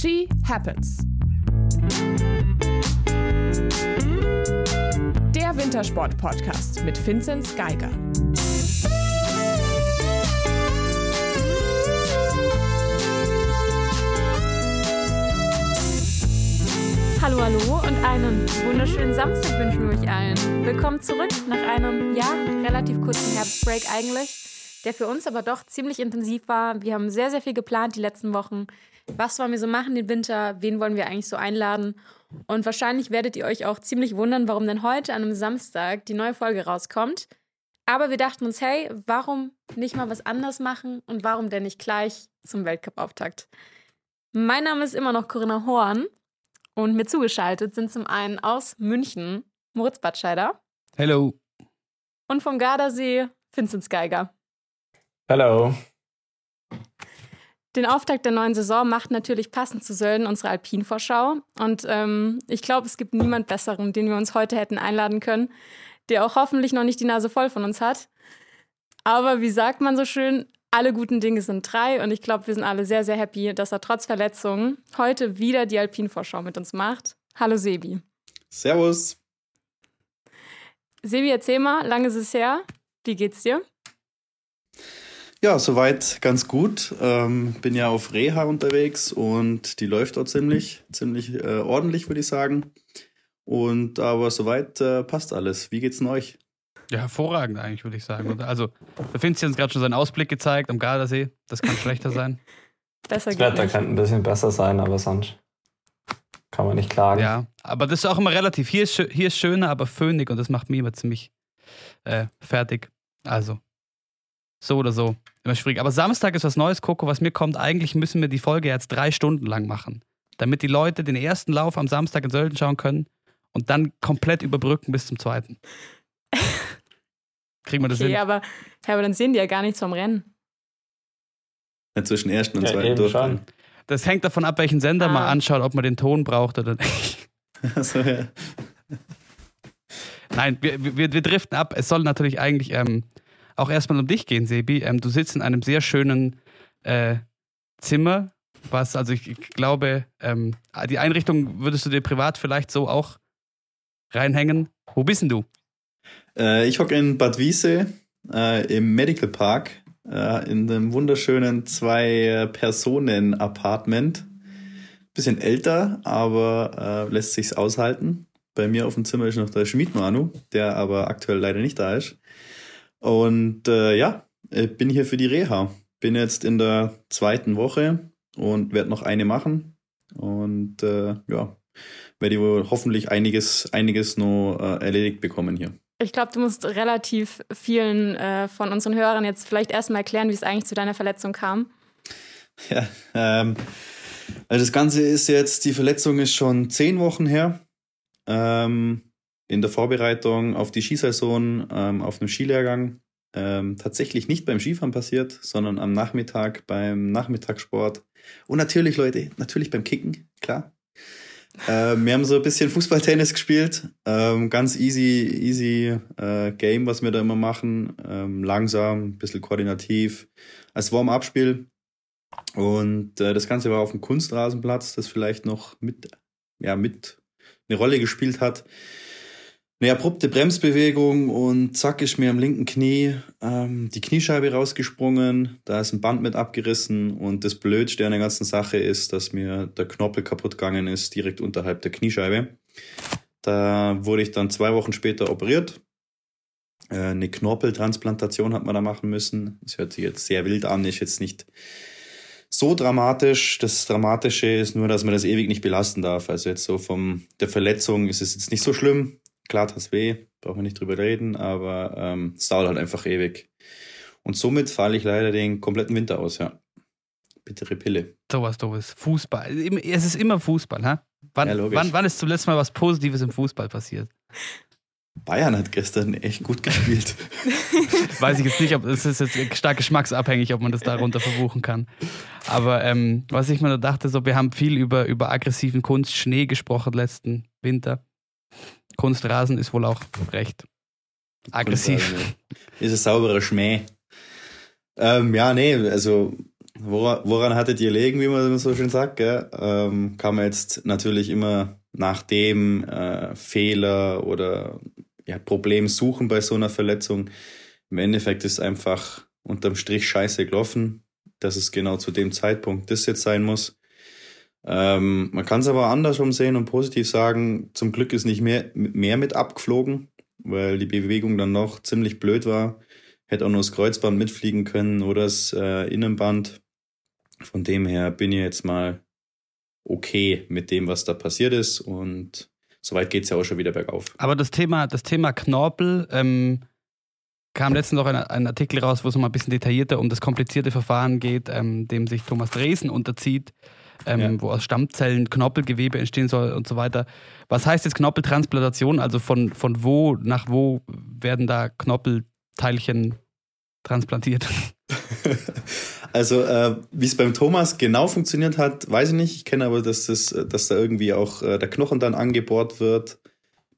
She Happens. Der Wintersport-Podcast mit Vinzenz Geiger. Hallo, hallo und einen wunderschönen Samstag wünschen wir euch allen. Willkommen zurück nach einem, ja, relativ kurzen Herbstbreak eigentlich, der für uns aber doch ziemlich intensiv war. Wir haben sehr, sehr viel geplant die letzten Wochen. Was wollen wir so machen den Winter? Wen wollen wir eigentlich so einladen? Und wahrscheinlich werdet ihr euch auch ziemlich wundern, warum denn heute an einem Samstag die neue Folge rauskommt. Aber wir dachten uns, hey, warum nicht mal was anders machen und warum denn nicht gleich zum Weltcup-Auftakt? Mein Name ist immer noch Corinna Horn und mir zugeschaltet sind zum einen aus München Moritz Batscheider. Hello. Und vom Gardasee Vinzenz Geiger. Hallo. Den Auftakt der neuen Saison macht natürlich passend zu Sölden unsere Alpin-Vorschau. Und ähm, ich glaube, es gibt niemand Besseren, den wir uns heute hätten einladen können, der auch hoffentlich noch nicht die Nase voll von uns hat. Aber wie sagt man so schön, alle guten Dinge sind drei und ich glaube, wir sind alle sehr, sehr happy, dass er trotz Verletzungen heute wieder die Alpin-Vorschau mit uns macht. Hallo Sebi. Servus. Sebi, erzähl mal, lange ist es her. Wie geht's dir? Ja, soweit ganz gut. Ähm, bin ja auf Reha unterwegs und die läuft dort ziemlich, ziemlich äh, ordentlich, würde ich sagen. Und aber soweit äh, passt alles. Wie geht's denn euch? Ja, hervorragend eigentlich, würde ich sagen. Also, der Finzi hat uns gerade schon seinen Ausblick gezeigt am Gardasee. Das kann schlechter sein. Besser Das geht Wetter nicht. könnte ein bisschen besser sein, aber sonst kann man nicht klagen. Ja, aber das ist auch immer relativ. Hier ist, hier ist schöner, aber föhnig und das macht mich immer ziemlich äh, fertig. Also, so oder so. Immer schwierig. Aber Samstag ist was Neues, Coco. Was mir kommt, eigentlich müssen wir die Folge jetzt drei Stunden lang machen. Damit die Leute den ersten Lauf am Samstag in Sölden schauen können und dann komplett überbrücken bis zum zweiten. Kriegen wir das Okay, hin? aber, ja, aber dann sehen die ja gar nichts vom Rennen. Ja, zwischen ersten und Ja, zweiten Durchgang. Das hängt davon ab, welchen Sender Ah. man anschaut, ob man den Ton braucht oder nicht. Also, ja. Nein, wir, wir, wir driften ab. Es soll natürlich eigentlich ähm, auch erstmal um dich gehen, Sebi. Ähm, du sitzt in einem sehr schönen äh, Zimmer, was, also ich, ich glaube, ähm, die Einrichtung würdest du dir privat vielleicht so auch reinhängen. Wo bist denn du? Äh, ich hocke in Bad Wiese äh, im Medical Park äh, in einem wunderschönen Zwei-Personen-Apartment. Bisschen älter, aber äh, lässt sich's aushalten. Bei mir auf dem Zimmer ist noch der Schmied Manu, der aber aktuell leider nicht da ist. Und äh, ja, ich bin hier für die Reha. Bin jetzt in der zweiten Woche und werde noch eine machen. Und äh, ja, werde ich wohl hoffentlich einiges, einiges noch äh, erledigt bekommen hier. Ich glaube, du musst relativ vielen äh, von unseren Hörern jetzt vielleicht erstmal erklären, wie es eigentlich zu deiner Verletzung kam. Ja, ähm, also das Ganze ist jetzt, die Verletzung ist schon zehn Wochen her. Ähm, in der Vorbereitung auf die Skisaison, ähm, auf einem Skilehrgang. Ähm, tatsächlich nicht beim Skifahren passiert, sondern am Nachmittag beim Nachmittagssport. Und natürlich, Leute, natürlich beim Kicken, klar. Ähm, wir haben so ein bisschen Fußballtennis gespielt. Ähm, ganz easy, easy äh, Game, was wir da immer machen. Ähm, langsam, ein bisschen koordinativ. Als Warm-up-Spiel. Und äh, das Ganze war auf dem Kunstrasenplatz, das vielleicht noch mit, ja, mit eine Rolle gespielt hat. Eine abrupte Bremsbewegung und zack ist mir am linken Knie ähm, die Kniescheibe rausgesprungen. Da ist ein Band mit abgerissen und das Blödste an der ganzen Sache ist, dass mir der Knorpel kaputt gegangen ist, direkt unterhalb der Kniescheibe. Da wurde ich dann zwei Wochen später operiert. Äh, eine Knorpeltransplantation hat man da machen müssen. Das hört sich jetzt sehr wild an, ist jetzt nicht so dramatisch. Das Dramatische ist nur, dass man das ewig nicht belasten darf. Also jetzt so vom der Verletzung ist es jetzt nicht so schlimm. Klar tut's weh, brauchen wir nicht drüber reden, aber ähm, es dauert halt einfach ewig. Und somit falle ich leider den kompletten Winter aus, ja. Bittere Pille. Sowas doofes. Fußball. Es ist immer Fußball, hä? Wann, Ja, wann, wann ist zuletzt mal was Positives im Fußball passiert? Bayern hat gestern echt gut gespielt. Weiß ich jetzt nicht, ob es ist jetzt stark geschmacksabhängig, ob man das darunter verbuchen kann. Aber ähm, was ich mir nur dachte, so wir haben viel über, über aggressiven Kunstschnee gesprochen letzten Winter. Kunstrasen ist wohl auch recht aggressiv. Ist ein sauberer Schmäh. Ähm, ja, nee, also Woran, woran hattet ihr legen, wie man so schön sagt? Gell? Ähm, kann man jetzt natürlich immer nach dem äh, Fehler oder ja, Problem suchen bei so einer Verletzung. Im Endeffekt ist einfach unterm Strich scheiße gelaufen, dass es genau zu dem Zeitpunkt das jetzt sein muss. Ähm, man kann es aber andersrum sehen und positiv sagen, zum Glück ist nicht mehr, mehr mit abgeflogen, weil die Bewegung dann noch ziemlich blöd war. Hätte auch nur das Kreuzband mitfliegen können oder das äh, Innenband. Von dem her bin ich jetzt mal okay mit dem, was da passiert ist und soweit geht es ja auch schon wieder bergauf. Aber das Thema, das Thema Knorpel, ähm, kam letztens noch ein, ein, Artikel raus, wo es mal ein bisschen detaillierter um das komplizierte Verfahren geht, ähm, dem sich Thomas Dresen unterzieht, ähm, ja. wo aus Stammzellen Knorpelgewebe entstehen soll und so weiter. Was heißt jetzt Knorpeltransplantation? Also von, von wo nach wo werden da Knorpelteilchen transplantiert? also, äh, wie es beim Thomas genau funktioniert hat, weiß ich nicht. Ich kenne aber, dass, das, dass da irgendwie auch äh, der Knochen dann angebohrt wird,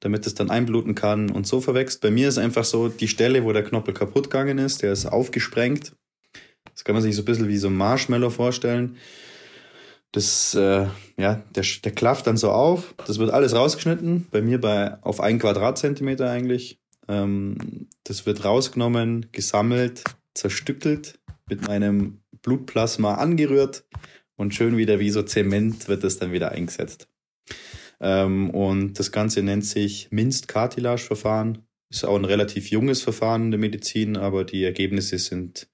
damit es dann einbluten kann und so verwächst. Bei mir ist einfach so, die Stelle, wo der Knorpel kaputt gegangen ist, der ist aufgesprengt. Das kann man sich so ein bisschen wie so ein Marshmallow vorstellen. Das, äh, ja, der, der klafft dann so auf. Das wird alles rausgeschnitten. Bei mir bei, auf ein Quadratzentimeter eigentlich. Ähm, das wird rausgenommen, gesammelt, zerstückelt, mit meinem Blutplasma angerührt und schön wieder wie so Zement wird das dann wieder eingesetzt. Ähm, und das Ganze nennt sich Minst-Cartilage-Verfahren. Ist auch ein relativ junges Verfahren in der Medizin, aber die Ergebnisse sind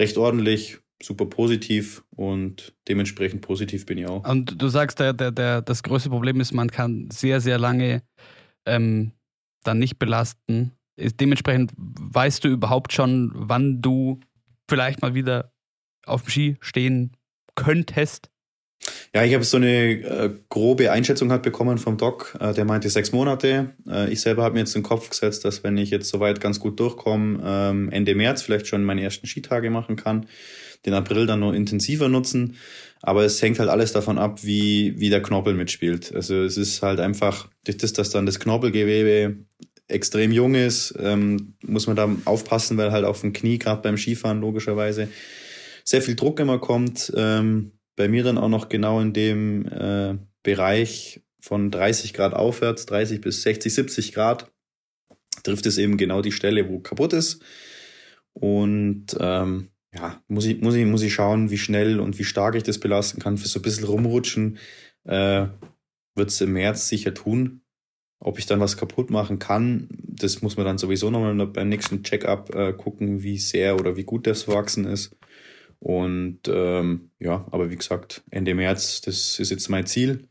recht ordentlich, super positiv und dementsprechend positiv bin ich auch. Und du sagst, der, der, der, das größte Problem ist, man kann sehr, sehr lange ähm, dann nicht belasten. Dementsprechend weißt du überhaupt schon, wann du vielleicht mal wieder auf dem Ski stehen könntest? Ja, ich habe so eine äh, grobe Einschätzung halt bekommen vom Doc. Äh, der meinte sechs Monate. Äh, ich selber habe mir jetzt den Kopf gesetzt, dass wenn ich jetzt soweit ganz gut durchkomme, ähm, Ende März vielleicht schon meine ersten Skitage machen kann, den April dann noch intensiver nutzen. Aber es hängt halt alles davon ab, wie, wie der Knorpel mitspielt. Also es ist halt einfach, durch das, dass dann das Knorpelgewebe extrem jung ist, ähm, muss man da aufpassen, weil halt auf dem Knie, gerade beim Skifahren logischerweise, sehr viel Druck immer kommt. Ähm, bei mir dann auch noch genau in dem äh, Bereich von 30 Grad aufwärts, 30 bis 60, 70 Grad, trifft es eben genau die Stelle, wo kaputt ist. Und ähm, ja, muss ich, muss, ich, muss ich schauen, wie schnell und wie stark ich das belasten kann. Für so ein bisschen rumrutschen äh, wird es im März sicher tun. Ob ich dann was kaputt machen kann, das muss man dann sowieso nochmal beim nächsten Check-up äh, gucken, wie sehr oder wie gut das wachsen ist. Und ähm, ja, aber wie gesagt, Ende März, das ist jetzt mein Ziel.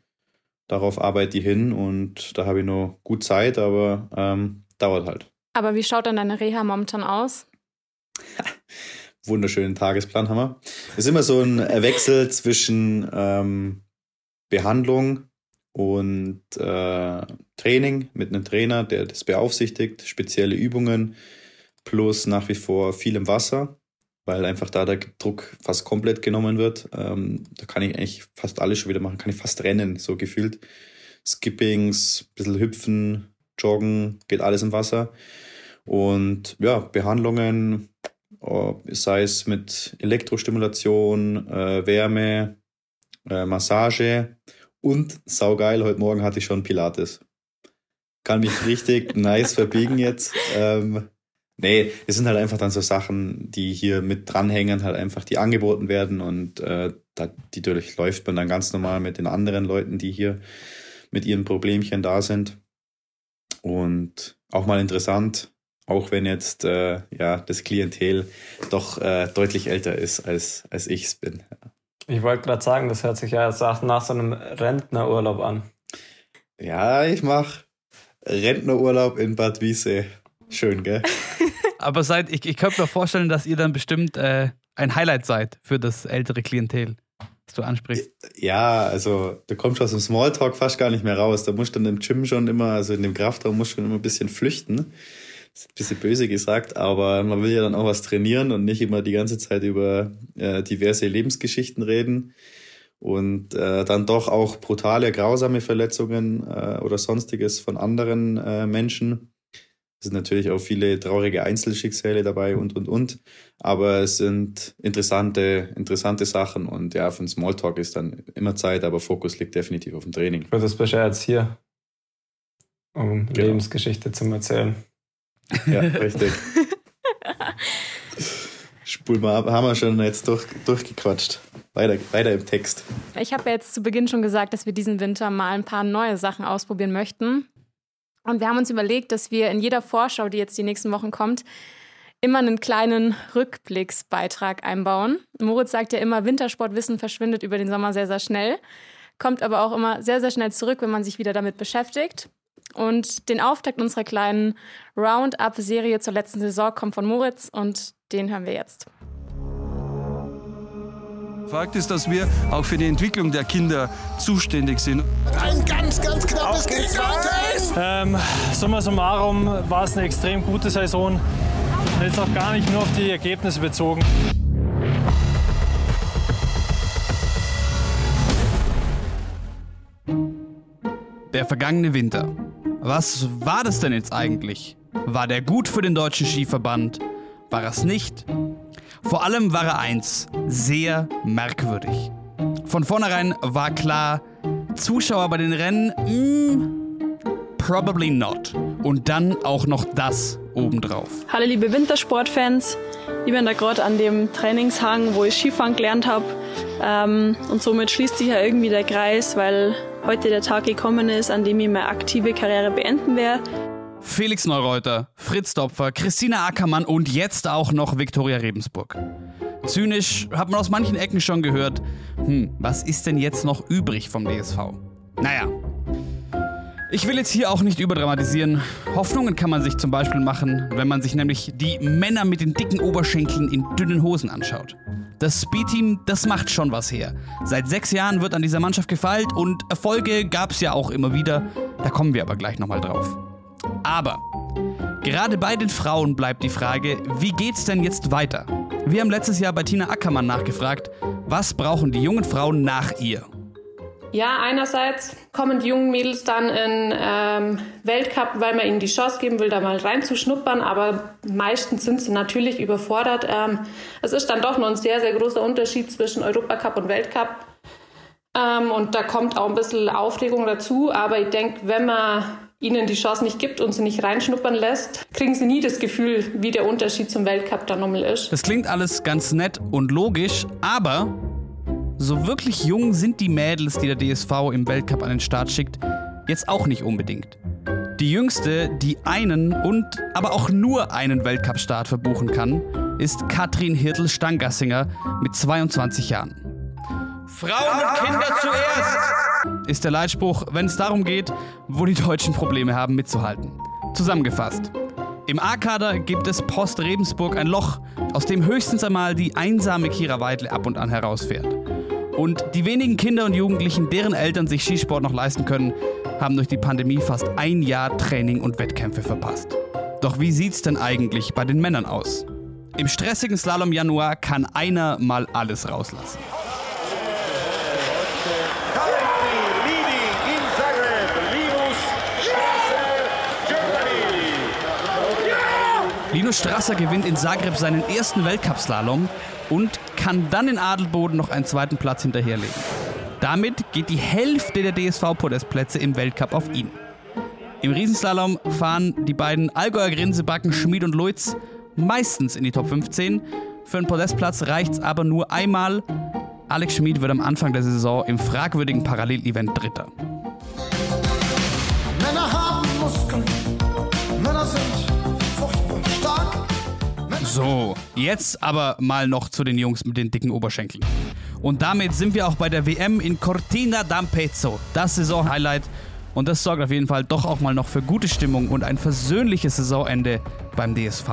Darauf arbeite ich hin und da habe ich noch gut Zeit, aber ähm, dauert halt. Aber wie schaut dann deine Reha momentan aus? Wunderschönen Tagesplan haben wir. Es ist immer so ein Wechsel zwischen ähm, Behandlung und äh, Training mit einem Trainer, der das beaufsichtigt, spezielle Übungen plus nach wie vor viel im Wasser, weil einfach da der Druck fast komplett genommen wird. Ähm, da kann ich eigentlich fast alles schon wieder machen, kann ich fast rennen, so gefühlt. Skippings, bisschen hüpfen, joggen, geht alles im Wasser. Und ja, Behandlungen, sei es mit Elektrostimulation, äh, Wärme, äh, Massage, und saugeil, heute Morgen hatte ich schon Pilates. Kann mich richtig nice verbiegen jetzt. Ähm, nee, es sind halt einfach dann so Sachen, die hier mit dranhängen, halt einfach, die angeboten werden und äh, da, die durchläuft man dann ganz normal mit den anderen Leuten, die hier mit ihren Problemchen da sind. Und auch mal interessant, auch wenn jetzt äh, ja das Klientel doch äh, deutlich älter ist als als ich es bin. Ich wollte gerade sagen, das hört sich ja jetzt nach so einem Rentnerurlaub an. Ja, ich mache Rentnerurlaub in Bad Wiese. Schön, gell? Aber seid, ich, ich könnte mir vorstellen, dass ihr dann bestimmt äh, ein Highlight seid für das ältere Klientel, das du ansprichst. Ja, also du kommst aus dem Smalltalk fast gar nicht mehr raus. Da musst du dann im Gym schon immer, also in dem Kraftraum musst du schon immer ein bisschen flüchten ist ein bisschen böse gesagt, aber man will ja dann auch was trainieren und nicht immer die ganze Zeit über äh, diverse Lebensgeschichten reden und äh, dann doch auch brutale, grausame Verletzungen äh, oder sonstiges von anderen äh, Menschen Es sind natürlich auch viele traurige Einzelschicksale dabei und, und, und. Aber es sind interessante, interessante Sachen und ja, für den Smalltalk ist dann immer Zeit, aber Fokus liegt definitiv auf dem Training. Das bist du jetzt hier, um Genau. Lebensgeschichte zu erzählen. Ja, richtig. Spul mal ab, haben wir schon jetzt durch, durchgequatscht. Weiter, weiter im Text. Ich habe ja jetzt zu Beginn schon gesagt, dass wir diesen Winter mal ein paar neue Sachen ausprobieren möchten. Und wir haben uns überlegt, dass wir in jeder Vorschau, die jetzt die nächsten Wochen kommt, immer einen kleinen Rückblicksbeitrag einbauen. Moritz sagt ja immer, Wintersportwissen verschwindet über den Sommer sehr, sehr schnell, kommt aber auch immer sehr, sehr schnell zurück, wenn man sich wieder damit beschäftigt. Und den Auftakt unserer kleinen Roundup-Serie zur letzten Saison kommt von Moritz und den hören wir jetzt. Fakt ist, dass wir auch für die Entwicklung der Kinder zuständig sind. Ein ganz, ganz knappes Gegenteil. Ähm, summa summarum war es eine extrem gute Saison. Und jetzt auch gar nicht nur auf die Ergebnisse bezogen. Der vergangene Winter. Was war das denn jetzt eigentlich? War der gut für den deutschen Skiverband? War es nicht? Vor allem war er eins, sehr merkwürdig. Von vornherein war klar, Zuschauer bei den Rennen, mm, probably not. Und dann auch noch das obendrauf. Hallo liebe Wintersportfans, ich bin da gerade an dem Trainingshang, wo ich Skifahren gelernt habe. Ähm, und somit schließt sich ja irgendwie der Kreis, weil heute der Tag gekommen ist, an dem ich meine aktive Karriere beenden werde. Felix Neureuter, Fritz Dopfer, Christina Ackermann und jetzt auch noch Viktoria Rebensburg. Zynisch hat man aus manchen Ecken schon gehört, hm, was ist denn jetzt noch übrig vom DSV? Naja. Ich will jetzt hier auch nicht überdramatisieren. Hoffnungen kann man sich zum Beispiel machen, wenn man sich nämlich die Männer mit den dicken Oberschenkeln in dünnen Hosen anschaut. Das Speedteam, das macht schon was her. Seit sechs Jahren wird an dieser Mannschaft gefeilt und Erfolge gab es ja auch immer wieder. Da kommen wir aber gleich nochmal drauf. Aber gerade bei den Frauen bleibt die Frage, wie geht's denn jetzt weiter? Wir haben letztes Jahr bei Tina Ackermann nachgefragt, was brauchen die jungen Frauen nach ihr? Ja, einerseits kommen die jungen Mädels dann in ähm, Weltcup, weil man ihnen die Chance geben will, da mal reinzuschnuppern, aber meistens sind sie natürlich überfordert. Ähm, es ist dann doch noch ein sehr, sehr großer Unterschied zwischen Europacup und Weltcup. Ähm, und da kommt auch ein bisschen Aufregung dazu, aber ich denke, wenn man ihnen die Chance nicht gibt und sie nicht reinschnuppern lässt, kriegen sie nie das Gefühl, wie der Unterschied zum Weltcup da nochmal ist. Das klingt alles ganz nett und logisch, aber so wirklich jung sind die Mädels, die der DSV im Weltcup an den Start schickt, jetzt auch nicht unbedingt. Die jüngste, die einen und aber auch nur einen Weltcup-Start verbuchen kann, ist Katrin Hirtel-Stangassinger mit 22 Jahren. Frauen und Kinder zuerst ist der Leitspruch, wenn es darum geht, wo die Deutschen Probleme haben mitzuhalten. Zusammengefasst. Im A-Kader gibt es Post Rebensburg ein Loch, aus dem höchstens einmal die einsame Kira Weidle ab und an herausfährt. Und die wenigen Kinder und Jugendlichen, deren Eltern sich Skisport noch leisten können, haben durch die Pandemie fast ein Jahr Training und Wettkämpfe verpasst. Doch wie sieht's denn eigentlich bei den Männern aus? Im stressigen Slalom Januar kann einer mal alles rauslassen. Linus Strasser gewinnt in Zagreb seinen ersten Weltcup-Slalom und kann dann in Adelboden noch einen zweiten Platz hinterherlegen. Damit geht die Hälfte der DSV-Podestplätze im Weltcup auf ihn. Im Riesenslalom fahren die beiden Allgäuer Grinsebacken Schmid und Luitz meistens in die Top 15. Für einen Podestplatz reicht's aber nur einmal. Alex Schmid wird am Anfang der Saison im fragwürdigen Parallelevent Dritter. So, jetzt aber mal noch zu den Jungs mit den dicken Oberschenkeln. Und damit sind wir auch bei der WM in Cortina d'Ampezzo. Das Saisonhighlight. Und das sorgt auf jeden Fall doch auch mal noch für gute Stimmung und ein versöhnliches Saisonende beim DSV.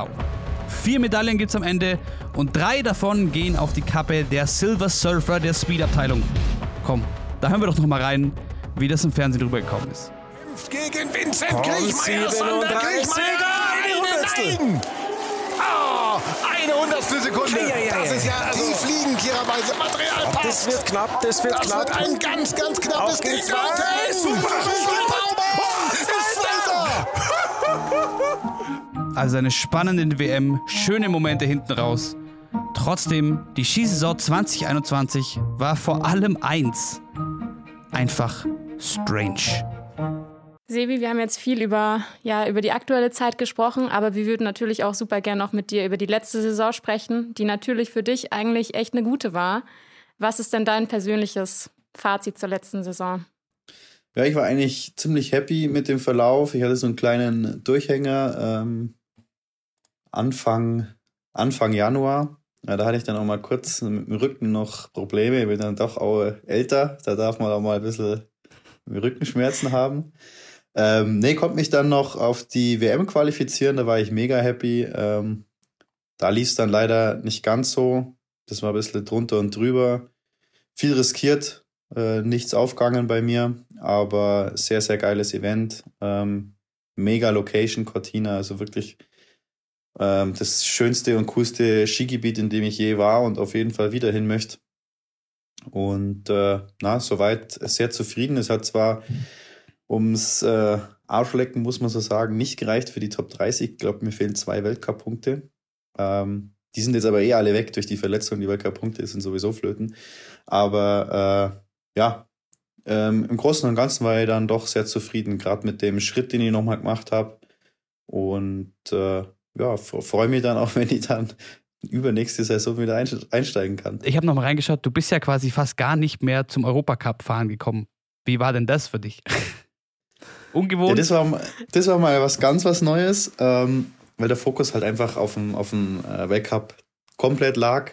Vier Medaillen gibt's am Ende und drei davon gehen auf die Kappe der Silver Surfer der Speed-Abteilung. Komm, da hören wir doch noch mal rein, wie das im Fernsehen rübergekommen ist. Gegen Vincent Kriechmeier, Sander Kriechmeier. Nein! Ah, eine Hundertstel Sekunde. Das ist ja tiefliegend, Kira Weise. Materialpass. Das wird knapp, das wird Das knapp. wird ein ganz, ganz knappes Auf. Super, Super, Super, Ist weiter. also eine spannende WM, schöne Momente hinten raus. Trotzdem, die Skisaison 2021 war vor allem eins. Einfach strange. Sebi, wir haben jetzt viel über, ja, über die aktuelle Zeit gesprochen, aber wir würden natürlich auch super gerne noch mit dir über die letzte Saison sprechen, die natürlich für dich eigentlich echt eine gute war. Was ist denn dein persönliches Fazit zur letzten Saison? Ja, ich war eigentlich ziemlich happy mit dem Verlauf. Ich hatte so einen kleinen Durchhänger ähm, Anfang, Anfang Januar. Ja, da hatte ich dann auch mal kurz mit dem Rücken noch Probleme. Ich bin dann doch auch älter. Da darf man auch mal ein bisschen Rückenschmerzen haben. Ähm, nee, konnte mich dann noch auf die WM qualifizieren. Da war ich mega happy. Ähm, da lief es dann leider nicht ganz so. Das war ein bisschen drunter und drüber. Viel riskiert, äh, nichts aufgegangen bei mir, aber sehr, sehr geiles Event. Ähm, mega Location, Cortina, also wirklich ähm, das schönste und coolste Skigebiet, in dem ich je war und auf jeden Fall wieder hin möchte. Und äh, na, soweit sehr zufrieden. Es hat zwar ums äh, Arschlecken, muss man so sagen, nicht gereicht für die Top 30. Ich glaube, mir fehlen zwei Weltcup-Punkte. Ähm, die sind jetzt aber eh alle weg durch die Verletzung. Die Weltcup-Punkte sind sowieso flöten. Aber äh, ja, ähm, im Großen und Ganzen war ich dann doch sehr zufrieden, gerade mit dem Schritt, den ich nochmal gemacht habe. Und äh, ja, freue mich dann auch, wenn ich dann übernächste Saison wieder einsteigen kann. Ich habe nochmal reingeschaut, du bist ja quasi fast gar nicht mehr zum Europacup fahren gekommen. Wie war denn das für dich? Ungewohnt? Ja, das, war, das war mal was ganz was Neues, ähm, weil der Fokus halt einfach auf dem, auf dem äh, Weltcup komplett lag.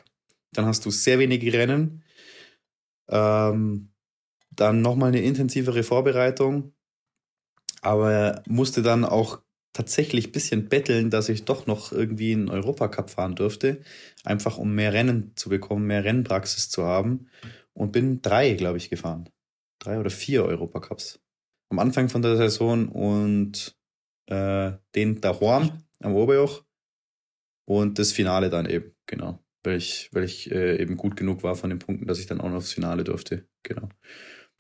Dann hast du sehr wenige Rennen. Ähm, dann nochmal eine intensivere Vorbereitung. Aber musste dann auch tatsächlich ein bisschen betteln, dass ich doch noch irgendwie einen Europacup fahren durfte. Einfach um mehr Rennen zu bekommen, mehr Rennpraxis zu haben. Und bin drei, glaube ich, gefahren. Drei oder vier Europacups. Am Anfang von der Saison und äh, den daheim am Oberjoch. Und das Finale dann eben, genau. Weil ich, weil ich äh, eben gut genug war von den Punkten, dass ich dann auch noch aufs Finale durfte. Genau.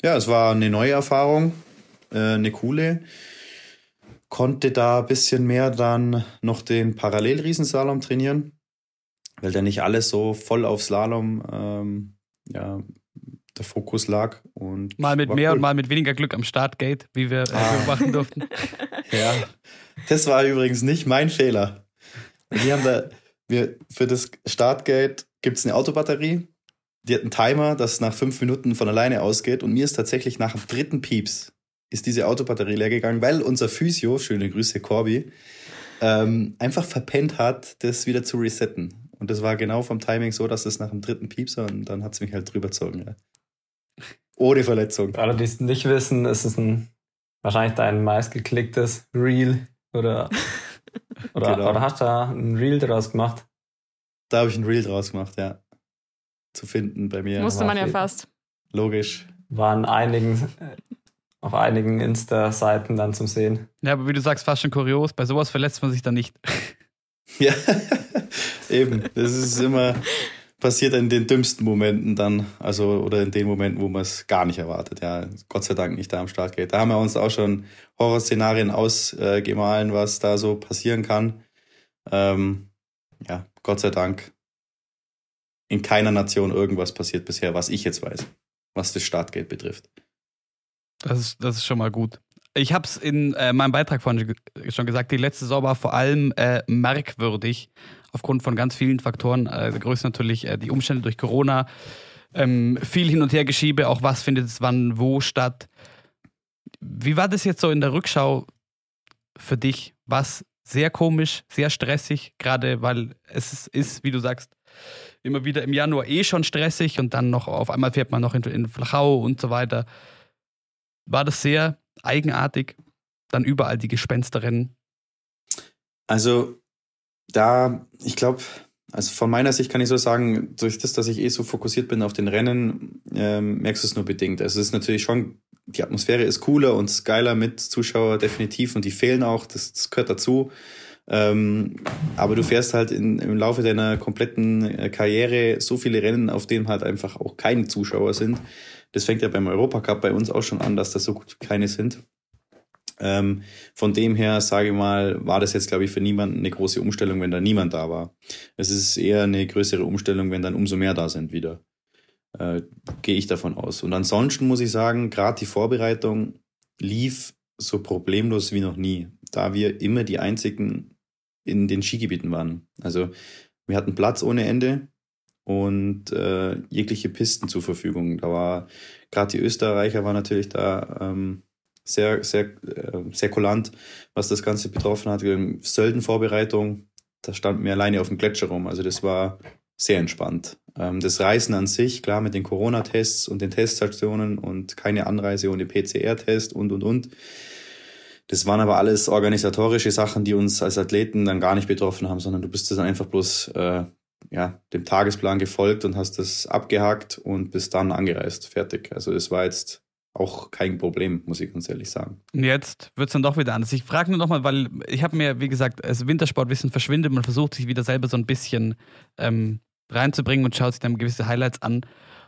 Ja, es war eine neue Erfahrung, äh, eine coole konnte da ein bisschen mehr dann noch den Parallelriesenslalom trainieren, weil da nicht alles so voll auf Slalom ähm, ja, der Fokus lag. Und mal mit mehr cool. und mal mit weniger Glück am Startgate, wie wir ah. beobachten durften. ja, das war übrigens nicht mein Fehler. Wir haben da, wir, für das Startgate gibt es eine Autobatterie, die hat einen Timer, das nach fünf Minuten von alleine ausgeht und mir ist tatsächlich nach dem dritten Pieps ist diese Autobatterie leer gegangen, weil unser Physio, schöne Grüße Corby, ähm, einfach verpennt hat, das wieder zu resetten. Und das war genau vom Timing so, dass es nach dem dritten Piepser und dann hat es mich halt drüber gezogen. Ja. Ohne Verletzung. Für alle, die es nicht wissen, ist es ein wahrscheinlich dein meistgeklicktes Reel oder, oder, genau. oder hast du da ein Reel draus gemacht? Da habe ich ein Reel draus gemacht, ja. Zu finden bei mir. Musste man ja fast. Logisch. Waren einigen auf einigen Insta-Seiten dann zum Sehen. Ja, aber wie du sagst, fast schon kurios. Bei sowas verletzt man sich dann nicht. ja, eben. Das ist immer passiert in den dümmsten Momenten dann, also oder in den Momenten, wo man es gar nicht erwartet. Ja, Gott sei Dank nicht da am Start geht. Da haben wir uns auch schon Horrorszenarien ausgemahlen, was da so passieren kann. Ähm, ja, Gott sei Dank in keiner Nation irgendwas passiert bisher, was ich jetzt weiß, was das Startgate betrifft. Das ist, das ist schon mal gut. Ich habe es in äh, meinem Beitrag vorhin schon gesagt, die letzte Saison war vor allem äh, merkwürdig, aufgrund von ganz vielen Faktoren. Äh, der größte natürlich äh, die Umstände durch Corona, ähm, viel Hin- und Hergeschiebe, auch was findet es wann wo statt. Wie war das jetzt so in der Rückschau für dich? Was sehr komisch, sehr stressig, gerade weil es ist, wie du sagst, immer wieder im Januar eh schon stressig und dann noch auf einmal fährt man noch in, in Flachau und so weiter war das sehr eigenartig. Dann überall die Gespensterrennen. Also da, ich glaube, also von meiner Sicht kann ich so sagen, durch das, dass ich eh so fokussiert bin auf den Rennen, ähm, merkst du es nur bedingt. Also es ist natürlich schon, die Atmosphäre ist cooler und geiler mit Zuschauer definitiv und die fehlen auch, das, das gehört dazu. Ähm, aber du fährst halt in, im Laufe deiner kompletten äh, Karriere so viele Rennen, auf denen halt einfach auch keine Zuschauer sind, das fängt ja beim Europacup bei uns auch schon an, dass das so gut keine sind. Ähm, von dem her, sage ich mal, war das jetzt, glaube ich, für niemanden eine große Umstellung, wenn da niemand da war. Es ist eher eine größere Umstellung, wenn dann umso mehr da sind wieder. Äh, Gehe ich davon aus. Und ansonsten muss ich sagen, gerade die Vorbereitung lief so problemlos wie noch nie, da wir immer die einzigen in den Skigebieten waren. Also wir hatten Platz ohne Ende und äh, jegliche Pisten zur Verfügung. Da war gerade die Österreicher waren natürlich da ähm, sehr, sehr, äh, sehr kulant, was das Ganze betroffen hat. Sölden-Vorbereitung, da standen wir alleine auf dem Gletscher rum. Also das war sehr entspannt. Ähm, das Reisen an sich, klar mit den Corona-Tests und den Teststationen und keine Anreise ohne PCR-Test und, und, und. Das waren aber alles organisatorische Sachen, die uns als Athleten dann gar nicht betroffen haben, sondern du bist dann einfach bloß äh, ja, dem Tagesplan gefolgt und hast das abgehakt und bist dann angereist. Fertig. Also das war jetzt auch kein Problem, muss ich ganz ehrlich sagen. Und jetzt wird es dann doch wieder anders. Ich frage nur nochmal, weil ich habe mir, wie gesagt, also Wintersportwissen verschwindet, man versucht sich wieder selber so ein bisschen ähm, reinzubringen und schaut sich dann gewisse Highlights an.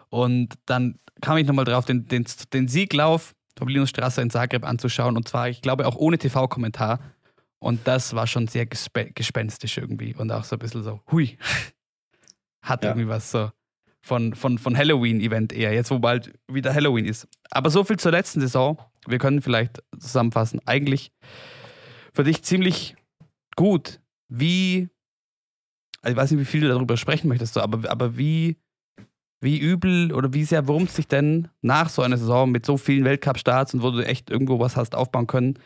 Und dann kam ich nochmal drauf, den, den, den Sieglauf Toblinos Straße in Zagreb anzuschauen. Und zwar, ich glaube, auch ohne TV-Kommentar. Und das war schon sehr gespe gespenstisch irgendwie. Und auch so ein bisschen so, hui. Hat ja. irgendwie was so von, von, von Halloween-Event eher, jetzt wo bald wieder Halloween ist. Aber so viel zur letzten Saison. Wir können vielleicht zusammenfassen. Eigentlich für dich ziemlich gut. Wie, also ich weiß nicht, wie viel du darüber sprechen möchtest, aber, aber wie, wie übel oder wie sehr wurmt sich denn nach so einer Saison mit so vielen Weltcup-Starts und wo du echt irgendwo was hast aufbauen können,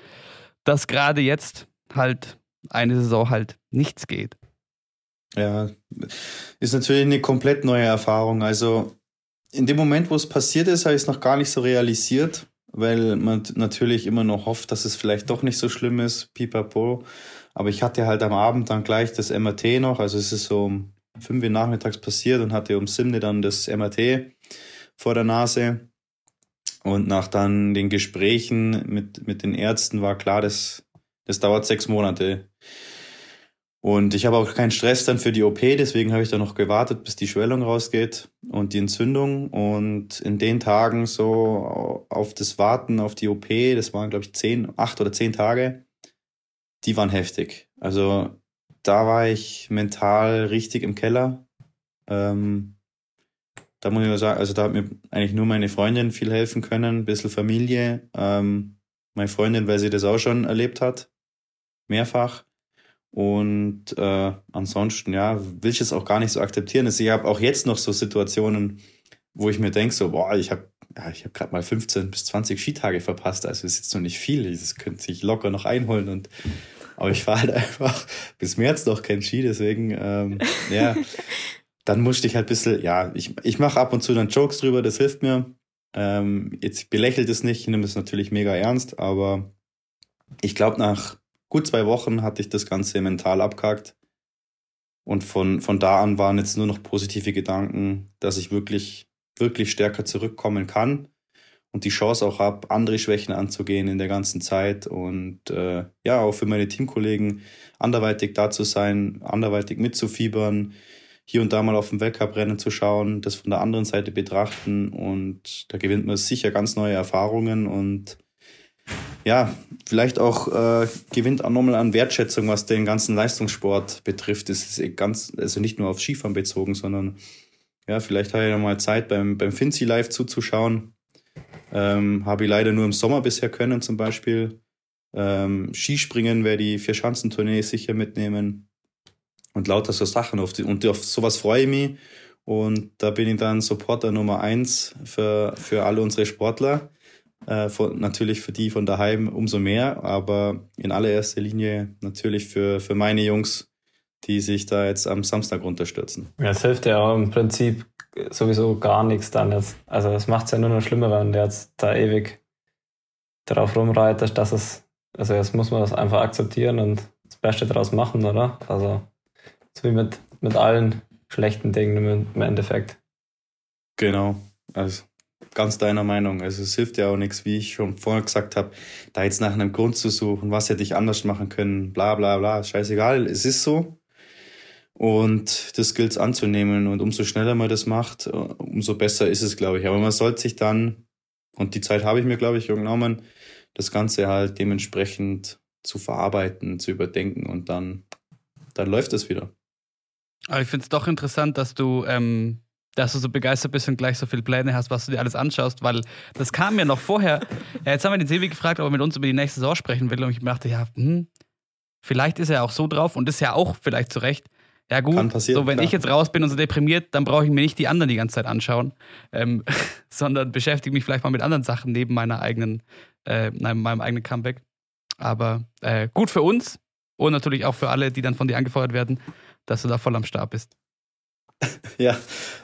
dass gerade jetzt halt eine Saison halt nichts geht? Ja, ist natürlich eine komplett neue Erfahrung. Also in dem Moment, wo es passiert ist, habe ich es noch gar nicht so realisiert, weil man natürlich immer noch hofft, dass es vielleicht doch nicht so schlimm ist, pipapo. Aber ich hatte halt am Abend dann gleich das MRT noch, also es ist so um fünf Uhr nachmittags passiert und hatte um Simne dann das MRT vor der Nase. Und nach dann den Gesprächen mit, mit den Ärzten war klar, das, das dauert sechs Monate. Und ich habe auch keinen Stress dann für die OP, deswegen habe ich dann noch gewartet, bis die Schwellung rausgeht und die Entzündung. Und in den Tagen so auf das Warten auf die OP, das waren glaube ich zehn, acht oder zehn Tage, die waren heftig. Also da war ich mental richtig im Keller. Ähm, da muss ich sagen, also da hat mir eigentlich nur meine Freundin viel helfen können, ein bisschen Familie. Ähm, meine Freundin, weil sie das auch schon erlebt hat, mehrfach. Und äh, ansonsten, ja, will ich es auch gar nicht so akzeptieren. Also ich habe auch jetzt noch so Situationen, wo ich mir denke, so, boah, ich habe ja, ich habe gerade mal 15 bis 20 Skitage verpasst, also ist jetzt noch nicht viel. Das könnte sich locker noch einholen. Und aber ich fahre halt einfach bis März noch kein Ski, deswegen, ähm, ja, dann musste ich halt ein bisschen, ja, ich, ich mache ab und zu dann Jokes drüber, das hilft mir. Ähm, jetzt belächelt es nicht, ich nehme es natürlich mega ernst, aber ich glaube, nach gut zwei Wochen hatte ich das Ganze mental abgehakt. Und von, von da an waren jetzt nur noch positive Gedanken, dass ich wirklich, wirklich stärker zurückkommen kann und die Chance auch habe, andere Schwächen anzugehen in der ganzen Zeit und äh, ja, auch für meine Teamkollegen anderweitig da zu sein, anderweitig mitzufiebern, hier und da mal auf dem Weltcuprennen zu schauen, das von der anderen Seite betrachten und da gewinnt man sicher ganz neue Erfahrungen und ja, vielleicht auch äh, gewinnt auch nochmal an Wertschätzung, was den ganzen Leistungssport betrifft. Das ist ganz, also nicht nur auf Skifahren bezogen, sondern ja, vielleicht habe ich nochmal Zeit beim, beim Finzi Live zuzuschauen. Ähm, habe ich leider nur im Sommer bisher können, zum Beispiel. Ähm, Skispringen werde die Vier-Schanzentournee sicher mitnehmen. Und lauter so Sachen. Auf die, und auf sowas freue ich mich. Und da bin ich dann Supporter Nummer eins für, für alle unsere Sportler. Äh, von, natürlich für die von daheim umso mehr, aber in allererster Linie natürlich für, für meine Jungs, die sich da jetzt am Samstag runterstürzen. Ja, es hilft ja auch im Prinzip sowieso gar nichts dann jetzt. Also es macht es ja nur noch schlimmer, wenn der jetzt da ewig darauf rumreitet, dass es, also jetzt muss man das einfach akzeptieren und das Beste daraus machen, oder? Also so wie mit, mit allen schlechten Dingen im Endeffekt. Genau. Also ganz deiner Meinung. Also es hilft ja auch nichts, wie ich schon vorher gesagt habe, da jetzt nach einem Grund zu suchen, was hätte ich anders machen können, bla bla bla, scheißegal, es ist so. Und das gilt es anzunehmen. Und umso schneller man das macht, umso besser ist es, glaube ich. Aber man sollte sich dann, und die Zeit habe ich mir, glaube ich, genommen, das Ganze halt dementsprechend zu verarbeiten, zu überdenken und dann, dann läuft es wieder. Aber ich finde es doch interessant, dass du, ähm, dass du so begeistert bist und gleich so viele Pläne hast, was du dir alles anschaust, weil das kam mir noch vorher. Ja, jetzt haben wir den Sebi gefragt, ob er mit uns über die nächste Saison sprechen will und ich dachte, ja, hm, vielleicht ist er auch so drauf und ist ja auch vielleicht zu Recht. Ja gut, so wenn klar. ich jetzt raus bin und so deprimiert, dann brauche ich mir nicht die anderen die ganze Zeit anschauen, ähm, sondern beschäftige mich vielleicht mal mit anderen Sachen neben meiner eigenen, äh, meinem eigenen Comeback. Aber äh, gut für uns und natürlich auch für alle, die dann von dir angefeuert werden, dass du da voll am Start bist. ja,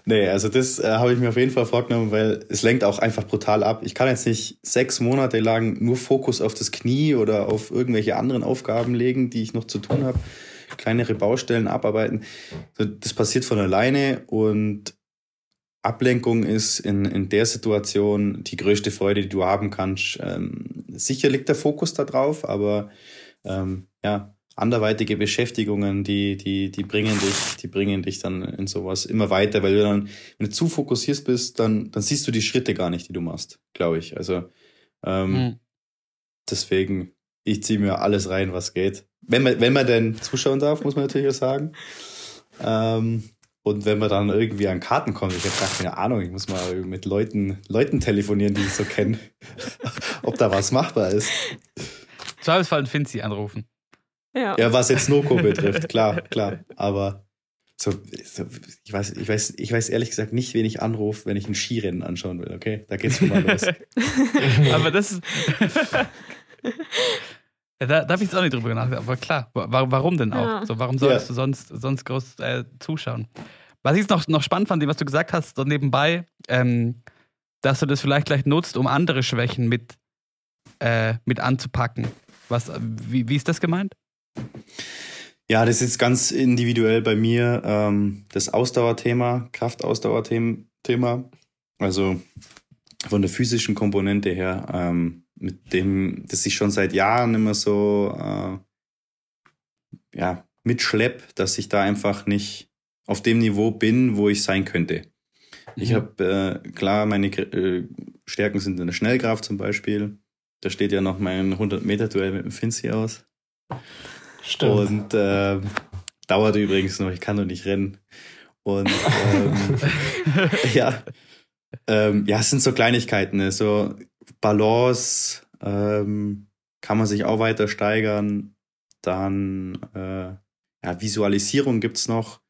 nee, also das äh, habe ich mir auf jeden Fall vorgenommen, weil es lenkt auch einfach brutal ab. Ich kann jetzt nicht sechs Monate lang nur Fokus auf das Knie oder auf irgendwelche anderen Aufgaben legen, die ich noch zu tun habe. Kleinere Baustellen abarbeiten. Das passiert von alleine und Ablenkung ist in, in der Situation die größte Freude, die du haben kannst. Ähm, sicher liegt der Fokus da drauf, aber ähm, ja, anderweitige Beschäftigungen, die, die, die bringen dich, die bringen dich dann in sowas immer weiter, weil du dann, wenn du zu fokussiert bist, dann, dann siehst du die Schritte gar nicht, die du machst, glaube ich. Also ähm, hm. deswegen, ich ziehe mir alles rein, was geht. Wenn man, wenn man denn zuschauen darf, muss man natürlich auch sagen. Ähm, und wenn man dann irgendwie an Karten kommt, ich habe gar keine Ahnung, ich muss mal mit Leuten, Leuten telefonieren, die ich so kenne, ob da was machbar ist. Zweifelsfall Finzi anrufen. Ja. ja, was jetzt Noko betrifft, klar, klar. Aber so, so, ich, weiß, ich, weiß, ich weiß ehrlich gesagt nicht, wen ich anrufe, wenn ich ein Skirennen anschauen will, okay? Da geht's schon mal los. aber das ist. Ja, da, da habe ich jetzt auch nicht drüber nachgedacht, aber klar, warum denn auch? Ja. So, warum solltest ja. du sonst, sonst groß äh, zuschauen? Was ich noch, noch spannend fand, was du gesagt hast, so nebenbei, ähm, dass du das vielleicht gleich nutzt, um andere Schwächen mit, äh, mit anzupacken. Was, wie, wie ist das gemeint? Ja, das ist ganz individuell bei mir ähm, das Ausdauerthema, Kraftausdauerthema. Also von der physischen Komponente her, ähm, mit dem, das ich schon seit Jahren immer so äh, ja, mitschlepp, dass ich da einfach nicht auf dem Niveau bin, wo ich sein könnte. Mhm. Ich habe äh, klar, meine äh, Stärken sind in der Schnellkraft zum Beispiel. Da steht ja noch mein 100-Meter-Duell mit dem Finzi aus. Stimmt. Und äh, dauert übrigens noch, ich kann noch nicht rennen. Und ähm, ja, ähm, ja, es sind so Kleinigkeiten, ne? so Balance ähm, kann man sich auch weiter steigern. Dann äh, ja, Visualisierung gibt's noch,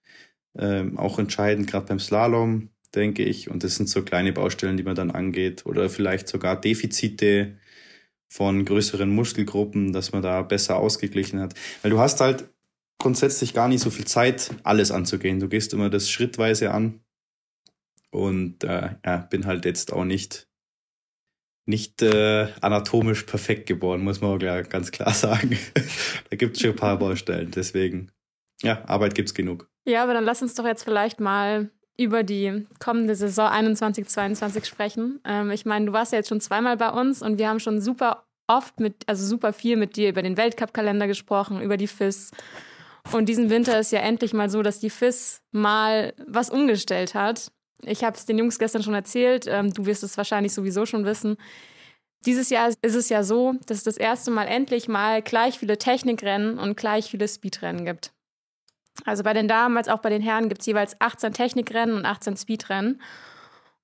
ähm, auch entscheidend, gerade beim Slalom, denke ich. Und das sind so kleine Baustellen, die man dann angeht. Oder vielleicht sogar Defizite von größeren Muskelgruppen, dass man da besser ausgeglichen hat. Weil du hast halt grundsätzlich gar nicht so viel Zeit, alles anzugehen. Du gehst immer das schrittweise an. Und äh, ja, bin halt jetzt auch nicht, nicht äh, anatomisch perfekt geboren, muss man auch ganz klar sagen. da gibt es schon ein paar Baustellen. Deswegen, ja, Arbeit gibt's genug. Ja, aber dann lass uns doch jetzt vielleicht mal über die kommende Saison 21-22 sprechen. Ähm, ich meine, du warst ja jetzt schon zweimal bei uns und wir haben schon super oft mit, also super viel mit dir über den Weltcup-Kalender gesprochen, über die FIS. Und diesen Winter ist ja endlich mal so, dass die FIS mal was umgestellt hat. Ich habe es den Jungs gestern schon erzählt, ähm, du wirst es wahrscheinlich sowieso schon wissen. Dieses Jahr ist es ja so, dass es das erste Mal endlich mal gleich viele Technikrennen und gleich viele Speedrennen gibt. Also bei den Damen als auch bei den Herren gibt es jeweils 18 Technikrennen und 18 Speedrennen.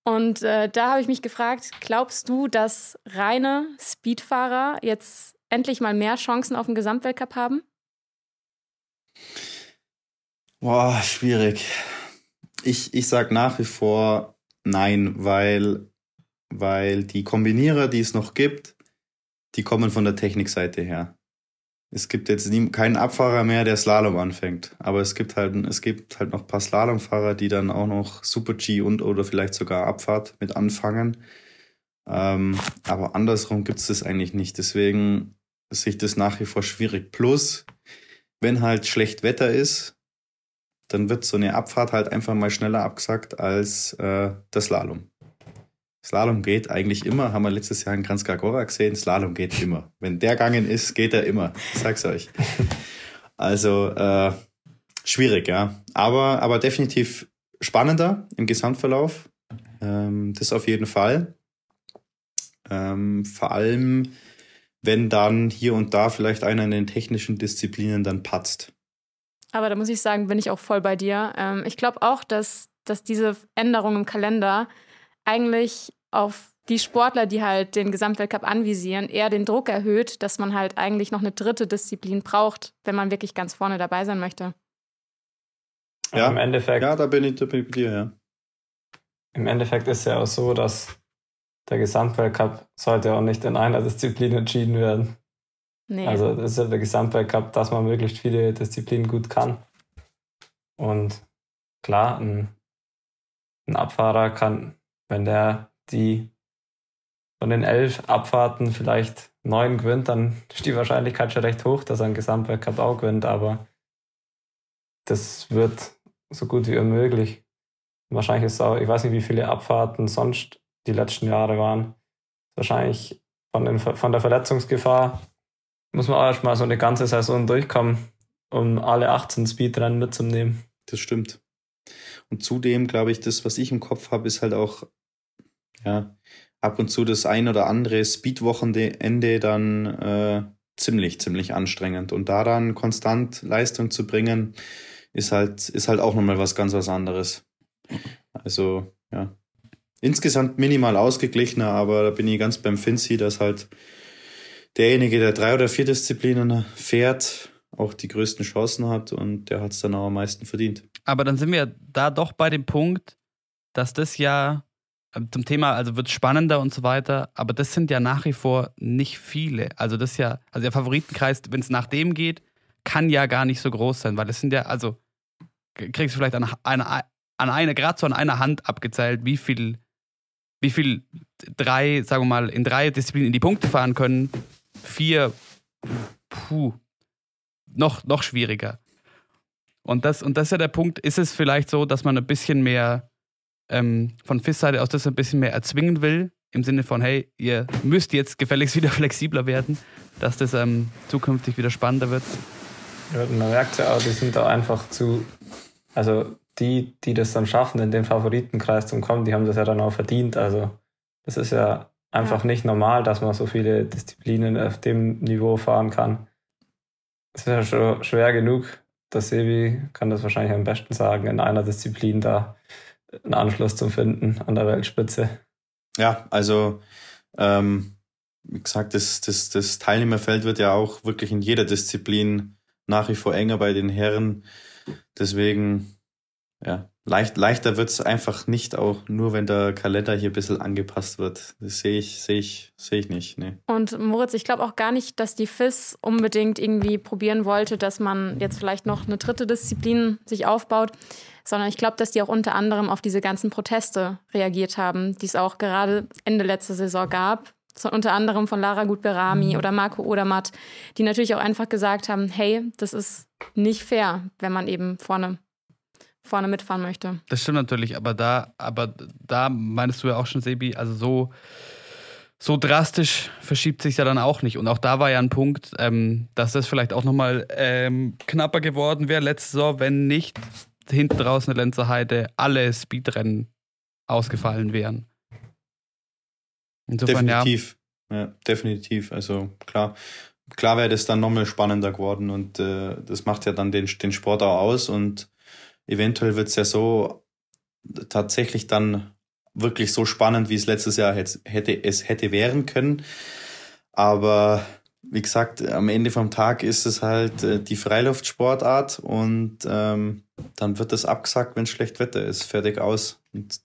Und äh, da habe ich mich gefragt, glaubst du, dass reine Speedfahrer jetzt endlich mal mehr Chancen auf den Gesamtweltcup haben? Boah, schwierig. Ich, ich sage nach wie vor nein, weil, weil die Kombinierer, die es noch gibt, die kommen von der Technikseite her es gibt jetzt nie, keinen Abfahrer mehr, der Slalom anfängt. Aber es gibt halt, es gibt halt noch ein paar Slalomfahrer, die dann auch noch Super G und oder vielleicht sogar Abfahrt mit anfangen. Ähm, aber andersrum gibt es das eigentlich nicht. Deswegen sehe ich das nach wie vor schwierig. Plus, wenn halt schlecht Wetter ist, dann wird so eine Abfahrt halt einfach mal schneller abgesagt als äh, der Slalom. Slalom geht eigentlich immer, haben wir letztes Jahr in Kranjska gesehen, Slalom geht immer. Wenn der gangen ist, geht er immer. Ich sag's euch. Also äh, schwierig, ja. Aber, aber definitiv spannender im Gesamtverlauf. Ähm, das auf jeden Fall. Ähm, vor allem, wenn dann hier und da vielleicht einer in den technischen Disziplinen dann patzt. Aber da muss ich sagen, bin ich auch voll bei dir. Ähm, ich glaube auch, dass, dass diese Änderung im Kalender eigentlich auf die Sportler, die halt den Gesamtweltcup anvisieren, eher den Druck erhöht, dass man halt eigentlich noch eine dritte Disziplin braucht, wenn man wirklich ganz vorne dabei sein möchte. Ja, im Endeffekt. Ja, da bin ich, da bin ich bei dir, ja. Im Endeffekt ist es ja auch so, dass der Gesamtweltcup sollte auch nicht in einer Disziplin entschieden werden. Nee. Also das ist ja der Gesamtweltcup, dass man möglichst viele Disziplinen gut kann. Und klar, ein, ein Abfahrer kann, wenn der die von den elf Abfahrten vielleicht neun gewinnt, dann ist die Wahrscheinlichkeit schon recht hoch, dass er einen Gesamtweltcup auch gewinnt, aber das wird so gut wie unmöglich. Wahrscheinlich ist es auch, ich weiß nicht, wie viele Abfahrten sonst die letzten Jahre waren. Wahrscheinlich von, den, von der Verletzungsgefahr muss man auch erstmal so eine ganze Saison durchkommen, um alle 18 Speedrennen mitzunehmen. Das stimmt. Und zudem glaube ich, das, was ich im Kopf habe, ist halt auch, ja, ab und zu das ein oder andere Speedwochenende dann äh, ziemlich, ziemlich anstrengend. Und da dann konstant Leistung zu bringen, ist halt, ist halt auch nochmal was ganz was anderes. Also, ja. Insgesamt minimal ausgeglichener, aber da bin ich ganz beim Finzi, dass halt derjenige, der drei oder vier Disziplinen fährt, auch die größten Chancen hat und der hat es dann auch am meisten verdient. Aber dann sind wir da doch bei dem Punkt, dass das ja zum Thema, also wird spannender und so weiter, aber das sind ja nach wie vor nicht viele. Also das ist ja, also der Favoritenkreis, wenn es nach dem geht, kann ja gar nicht so groß sein, weil es sind ja, also kriegst du vielleicht an, eine, an eine, gerade so an einer Hand abgezählt, wie viel, wie viel drei, sagen wir mal, in drei Disziplinen in die Punkte fahren können. Vier, puh, noch, noch schwieriger. Und das, und das ist ja der Punkt, ist es vielleicht so, dass man ein bisschen mehr ähm, von FIS-Seite aus das ein bisschen mehr erzwingen will, im Sinne von, hey, ihr müsst jetzt gefälligst wieder flexibler werden, dass das ähm, zukünftig wieder spannender wird. Ja, man merkt ja auch, die sind da einfach zu, also die, die das dann schaffen, in den Favoritenkreis zu kommen, die haben das ja dann auch verdient. Also das ist ja einfach ja. nicht normal, dass man so viele Disziplinen auf dem Niveau fahren kann. Es ist ja schon schwer genug. Der Sebi kann das wahrscheinlich am besten sagen, in einer Disziplin da einen Anschluss zu finden an der Weltspitze. Ja, also ähm, wie gesagt, das, das, das Teilnehmerfeld wird ja auch wirklich in jeder Disziplin nach wie vor enger bei den Herren. Deswegen, ja, leicht, leichter wird es einfach nicht, auch nur wenn der Kalender hier ein bisschen angepasst wird. Das sehe ich, sehe ich, sehe ich nicht. Nee. Und Moritz, ich glaube auch gar nicht, dass die FIS unbedingt irgendwie probieren wollte, dass man jetzt vielleicht noch eine dritte Disziplin sich aufbaut sondern ich glaube, dass die auch unter anderem auf diese ganzen Proteste reagiert haben, die es auch gerade Ende letzter Saison gab. So, unter anderem von Lara Gutberami mhm. oder Marco Odermatt, die natürlich auch einfach gesagt haben, hey, das ist nicht fair, wenn man eben vorne vorne mitfahren möchte. Das stimmt natürlich, aber da, aber da meinst du ja auch schon, Sebi, also so, so drastisch verschiebt sich ja dann auch nicht. Und auch da war ja ein Punkt, ähm, dass das vielleicht auch nochmal ähm, knapper geworden wäre letzte Saison, wenn nicht hinten draußen in der Lenzer Heide alle Speedrennen ausgefallen wären. Insofern, definitiv. Ja. ja. definitiv. Also klar, klar wäre das dann nochmal spannender geworden und äh, das macht ja dann den, den Sport auch aus und eventuell wird es ja so tatsächlich dann wirklich so spannend, wie es letztes Jahr hätte, es hätte wären können. Aber wie gesagt, am Ende vom Tag ist es halt äh, die Freiluftsportart und ähm, dann wird das abgesagt, wenn schlecht Wetter ist. Fertig aus. Und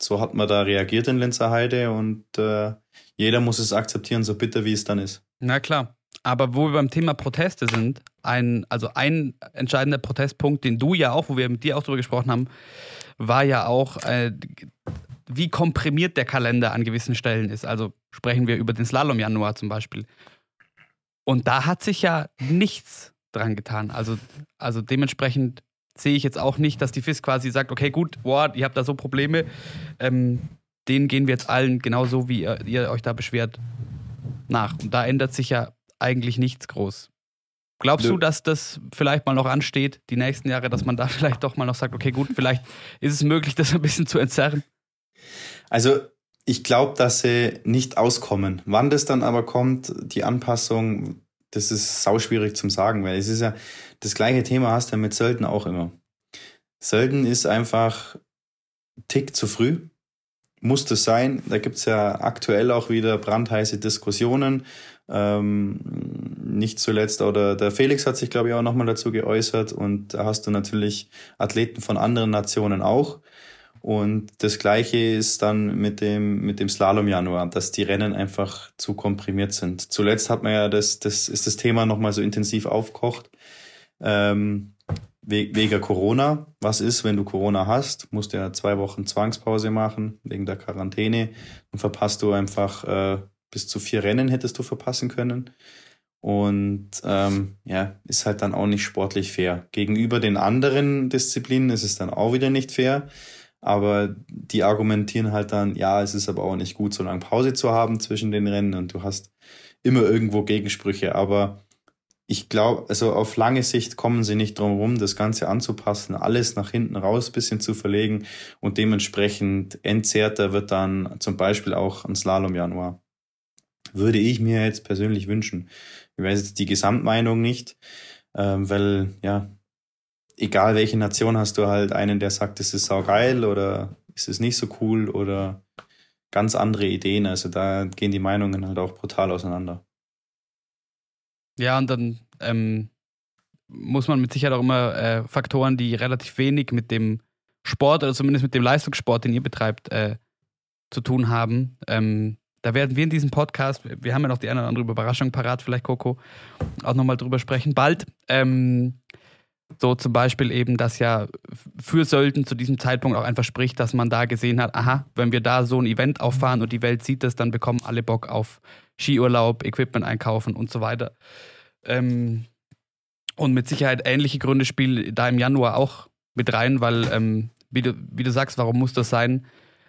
so hat man da reagiert in Lenzerheide und äh, jeder muss es akzeptieren, so bitter wie es dann ist. Na klar. Aber wo wir beim Thema Proteste sind, ein, also ein entscheidender Protestpunkt, den du ja auch, wo wir mit dir auch drüber gesprochen haben, war ja auch, äh, wie komprimiert der Kalender an gewissen Stellen ist. Also sprechen wir über den Slalom Januar zum Beispiel. Und da hat sich ja nichts dran getan. Also, also dementsprechend sehe ich jetzt auch nicht, dass die FIS quasi sagt, okay, gut, boah, ihr habt da so Probleme, ähm, denen gehen wir jetzt allen genauso, wie ihr, ihr euch da beschwert, nach. Und da ändert sich ja eigentlich nichts groß. Glaubst Nö. du, dass das vielleicht mal noch ansteht, die nächsten Jahre, dass man da vielleicht doch mal noch sagt, okay, gut, vielleicht ist es möglich, das ein bisschen zu entzerren? Also ich glaube, dass sie nicht auskommen. Wann das dann aber kommt, die Anpassung, das ist sauschwierig zum sagen, weil es ist ja das gleiche Thema hast du ja mit Sölden auch immer. Sölden ist einfach Tick zu früh. Muss das sein? Da gibt's ja aktuell auch wieder brandheiße Diskussionen. Ähm, nicht zuletzt, oder der Felix hat sich, glaube ich, auch nochmal dazu geäußert. Und da hast du natürlich Athleten von anderen Nationen auch. Und das Gleiche ist dann mit dem, mit dem Slalom-Januar, dass die Rennen einfach zu komprimiert sind. Zuletzt hat man ja das, das ist das Thema nochmal so intensiv aufkocht. Ähm, wegen Corona. Was ist, wenn du Corona hast? Musst du ja zwei Wochen Zwangspause machen wegen der Quarantäne. Dann verpasst du einfach äh, bis zu vier Rennen hättest du verpassen können. Und ähm, ja, ist halt dann auch nicht sportlich fair. Gegenüber den anderen Disziplinen ist es dann auch wieder nicht fair. Aber die argumentieren halt dann, ja, es ist aber auch nicht gut, so lange Pause zu haben zwischen den Rennen und du hast immer irgendwo Gegensprüche. Aber ich glaube, also auf lange Sicht kommen sie nicht drum herum, das Ganze anzupassen, alles nach hinten raus bisschen zu verlegen und dementsprechend entzerrter wird dann zum Beispiel auch ein Slalom Januar. Würde ich mir jetzt persönlich wünschen. Ich weiß jetzt die Gesamtmeinung nicht, ähm, weil ja, egal welche Nation hast du halt einen, der sagt, es ist saugeil oder ist es nicht so cool oder ganz andere Ideen. Also da gehen die Meinungen halt auch brutal auseinander. Ja, und dann ähm, muss man mit Sicherheit auch immer äh, Faktoren, die relativ wenig mit dem Sport oder zumindest mit dem Leistungssport, den ihr betreibt, äh, zu tun haben. Ähm, da werden wir in diesem Podcast, wir haben ja noch die eine oder andere Überraschung parat, vielleicht Coco, auch nochmal drüber sprechen. Bald. Ähm, so zum Beispiel eben, dass ja für Sölden zu diesem Zeitpunkt auch einfach spricht, dass man da gesehen hat, aha, wenn wir da so ein Event auffahren und die Welt sieht das, dann bekommen alle Bock auf Skiurlaub, Equipment einkaufen und so weiter. Ähm, und mit Sicherheit ähnliche Gründe spielen da im Januar auch mit rein, weil, ähm, wie, du, wie du sagst, warum muss das sein?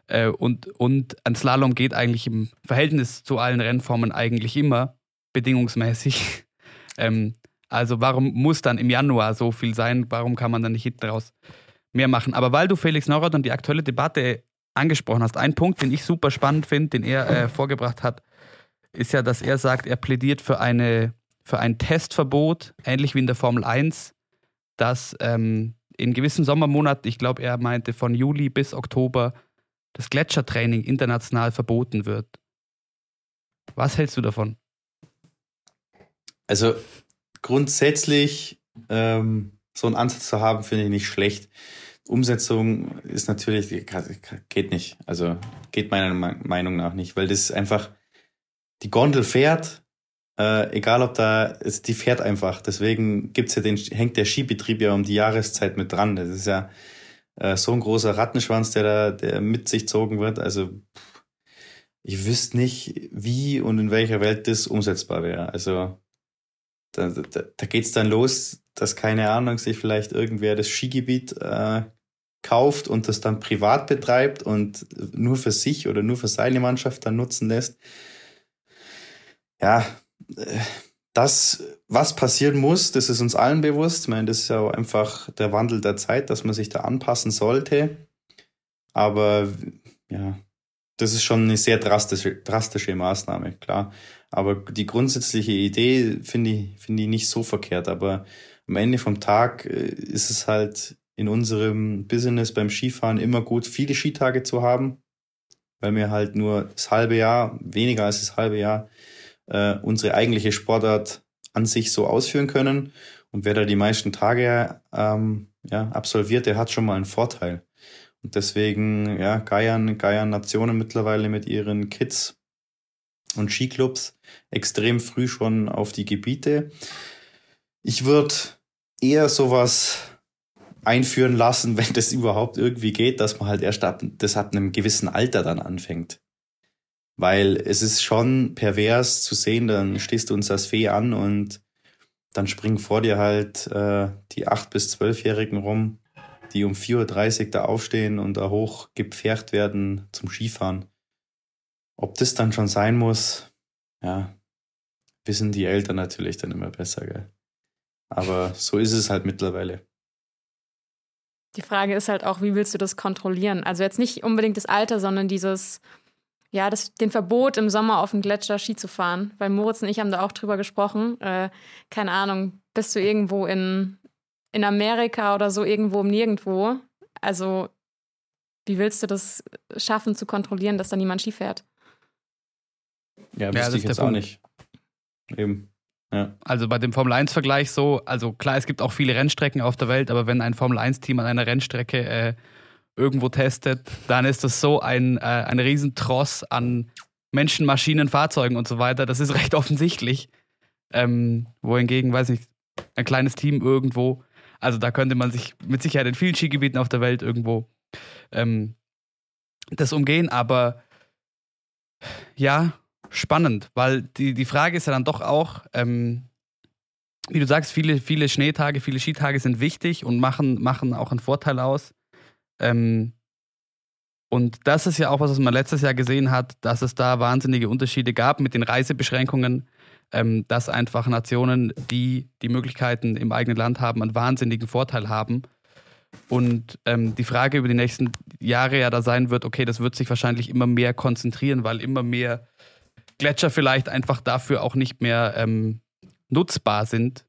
Äh, und, und ein Slalom geht eigentlich im Verhältnis zu allen Rennformen eigentlich immer bedingungsmäßig. ähm, also warum muss dann im Januar so viel sein? Warum kann man dann nicht hinten raus mehr machen? Aber weil du Felix Neurath und die aktuelle Debatte angesprochen hast, ein Punkt, den ich super spannend finde, den er äh, vorgebracht hat, ist ja, dass er sagt, er plädiert für, eine, für ein Testverbot, ähnlich wie in der Formel 1, dass ähm, in gewissen Sommermonaten, ich glaube, er meinte von Juli bis Oktober, das Gletschertraining international verboten wird. Was hältst du davon? Also grundsätzlich ähm, so einen Ansatz zu haben, finde ich nicht schlecht. Umsetzung ist natürlich, geht nicht. Also geht meiner Meinung nach nicht, weil das einfach, die Gondel fährt, äh, egal ob da, die fährt einfach. Deswegen gibt's ja den, hängt der Skibetrieb ja um die Jahreszeit mit dran. Das ist ja äh, so ein großer Rattenschwanz, der da, der mit sich zogen wird. Also ich wüsste nicht, wie und in welcher Welt das umsetzbar wäre. Also da, da, da geht's dann los, dass keine Ahnung sich vielleicht irgendwer das Skigebiet äh, kauft und das dann privat betreibt und nur für sich oder nur für seine Mannschaft dann nutzen lässt ja, das, was passieren muss, das ist uns allen bewusst. Ich meine, das ist ja auch einfach der Wandel der Zeit, dass man sich da anpassen sollte. Aber ja, das ist schon eine sehr drastische, drastische Maßnahme, klar. Aber die grundsätzliche Idee finde ich, finde ich nicht so verkehrt. Aber am Ende vom Tag äh, ist es halt in unserem Business beim Skifahren immer gut, viele Skitage zu haben, weil wir halt nur das halbe Jahr, weniger als das halbe Jahr, äh, unsere eigentliche Sportart an sich so ausführen können. Und wer da die meisten Tage ähm, ja, absolviert, der hat schon mal einen Vorteil. Und deswegen, ja, geiern, geiern Nationen mittlerweile mit ihren Kids und Skiclubs extrem früh schon auf die Gebiete. Ich würde eher sowas einführen lassen, wenn das überhaupt irgendwie geht, dass man halt erst ab, das ab einem gewissen Alter dann anfängt. Weil es ist schon pervers zu sehen, dann stehst du uns als Fee an und dann springen vor dir halt äh, die 8- bis 12-Jährigen rum, die um 4.30 Uhr da aufstehen und da hoch gepfercht werden zum Skifahren. Ob das dann schon sein muss, ja, wissen die Eltern natürlich dann immer besser, gell? Aber so ist es halt mittlerweile. Die Frage ist halt auch, wie willst du das kontrollieren? Also jetzt nicht unbedingt das Alter, sondern dieses, ja, das, den Verbot im Sommer auf dem Gletscher Ski zu fahren. Weil Moritz und ich haben da auch drüber gesprochen. Äh, keine Ahnung, bist du irgendwo in, in Amerika oder so, irgendwo im Nirgendwo. Also, wie willst du das schaffen zu kontrollieren, dass da niemand Ski fährt? Ja, wüsste ich jetzt auch nicht. Eben. Ja. Also bei dem Formel 1-Vergleich so, also klar, es gibt auch viele Rennstrecken auf der Welt, aber wenn ein Formel 1-Team an einer Rennstrecke äh, irgendwo testet, dann ist das so ein, äh, ein Riesentross an Menschen, Maschinen, Fahrzeugen und so weiter. Das ist recht offensichtlich. Ähm, wohingegen, weiß nicht, ein kleines Team irgendwo, also da könnte man sich mit Sicherheit in vielen Skigebieten auf der Welt irgendwo ähm, das umgehen, aber ja, spannend, weil die, die Frage ist ja dann doch auch, ähm, wie du sagst, viele, viele Schneetage, viele Skitage sind wichtig und machen, machen auch einen Vorteil aus. Ähm, und das ist ja auch was, was man letztes Jahr gesehen hat, dass es da wahnsinnige Unterschiede gab mit den Reisebeschränkungen, ähm, dass einfach Nationen, die die Möglichkeiten im eigenen Land haben, einen wahnsinnigen Vorteil haben. Und ähm, die Frage über die nächsten Jahre ja da sein wird, okay, das wird sich wahrscheinlich immer mehr konzentrieren, weil immer mehr Gletscher vielleicht einfach dafür auch nicht mehr ähm, nutzbar sind.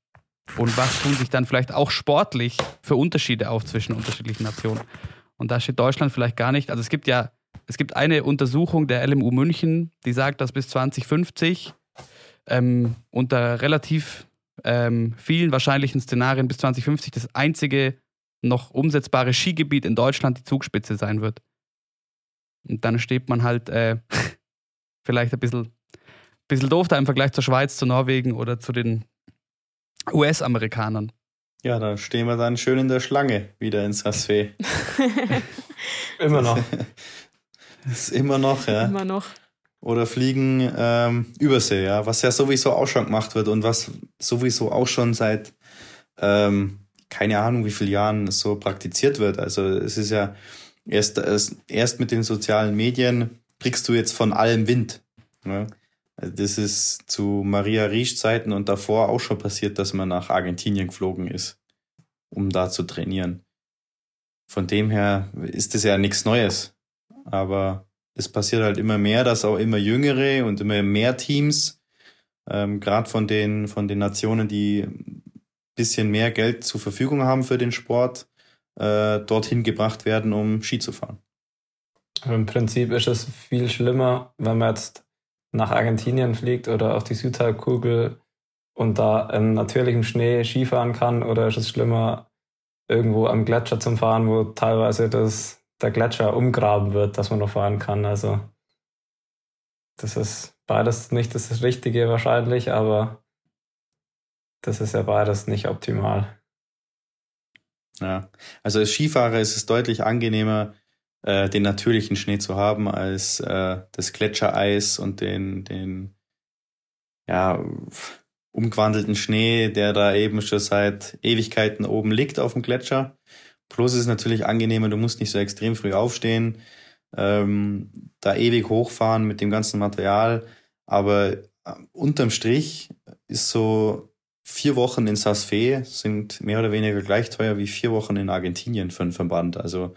Und was tun sich dann vielleicht auch sportlich für Unterschiede auf zwischen unterschiedlichen Nationen? Und da steht Deutschland vielleicht gar nicht. Also es gibt ja, es gibt eine Untersuchung der LMU München, die sagt, dass bis 2050 ähm, unter relativ ähm, vielen wahrscheinlichen Szenarien bis 2050 das einzige noch umsetzbare Skigebiet in Deutschland die Zugspitze sein wird. Und dann steht man halt äh, vielleicht ein bisschen bisschen doof da im Vergleich zur Schweiz, zu Norwegen oder zu den US-Amerikanern. Ja, da stehen wir dann schön in der Schlange wieder ins Sassfee. immer noch. Das ist immer noch, ja. Immer noch. Oder fliegen ähm, Übersee, ja, was ja sowieso auch schon gemacht wird und was sowieso auch schon seit ähm, keine Ahnung wie vielen Jahren so praktiziert wird. Also es ist ja erst, erst mit den sozialen Medien kriegst du jetzt von allem Wind. Ne? Also das ist zu Maria Riesch Zeiten und davor auch schon passiert, dass man nach Argentinien geflogen ist, um da zu trainieren. Von dem her ist das ja nichts Neues. Aber es passiert halt immer mehr, dass auch immer jüngere und immer mehr Teams, ähm, gerade von den, von den Nationen, die ein bisschen mehr Geld zur Verfügung haben für den Sport, äh, dorthin gebracht werden, um Ski zu fahren. Im Prinzip ist es viel schlimmer, wenn man jetzt nach Argentinien fliegt oder auf die Südhalbkugel und da im natürlichen Schnee Skifahren kann oder ist es schlimmer, irgendwo am Gletscher zu fahren, wo teilweise das, der Gletscher umgraben wird, dass man noch fahren kann. Also das ist beides nicht das Richtige wahrscheinlich, aber das ist ja beides nicht optimal. Ja, also als Skifahrer ist es deutlich angenehmer, äh, den natürlichen Schnee zu haben als äh, das Gletschereis und den, den ja, umgewandelten Schnee, der da eben schon seit Ewigkeiten oben liegt auf dem Gletscher. Plus ist natürlich angenehmer, du musst nicht so extrem früh aufstehen, ähm, da ewig hochfahren mit dem ganzen Material. Aber äh, unterm Strich ist so vier Wochen in Saas-Fee sind mehr oder weniger gleich teuer wie vier Wochen in Argentinien für einen Verband. Also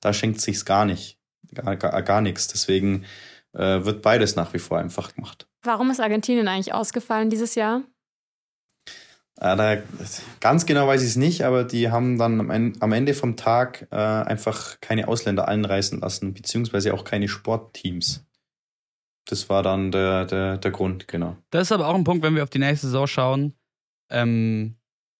da schenkt sich's gar nicht, gar, gar, gar nichts. Deswegen äh, wird beides nach wie vor einfach gemacht. Warum ist Argentinien eigentlich ausgefallen dieses Jahr? Äh, da, ganz genau weiß ich es nicht, aber die haben dann am Ende vom Tag äh, einfach keine Ausländer einreisen lassen, beziehungsweise auch keine Sportteams. Das war dann der, der, der Grund, genau. Das ist aber auch ein Punkt, wenn wir auf die nächste Saison schauen. Ähm,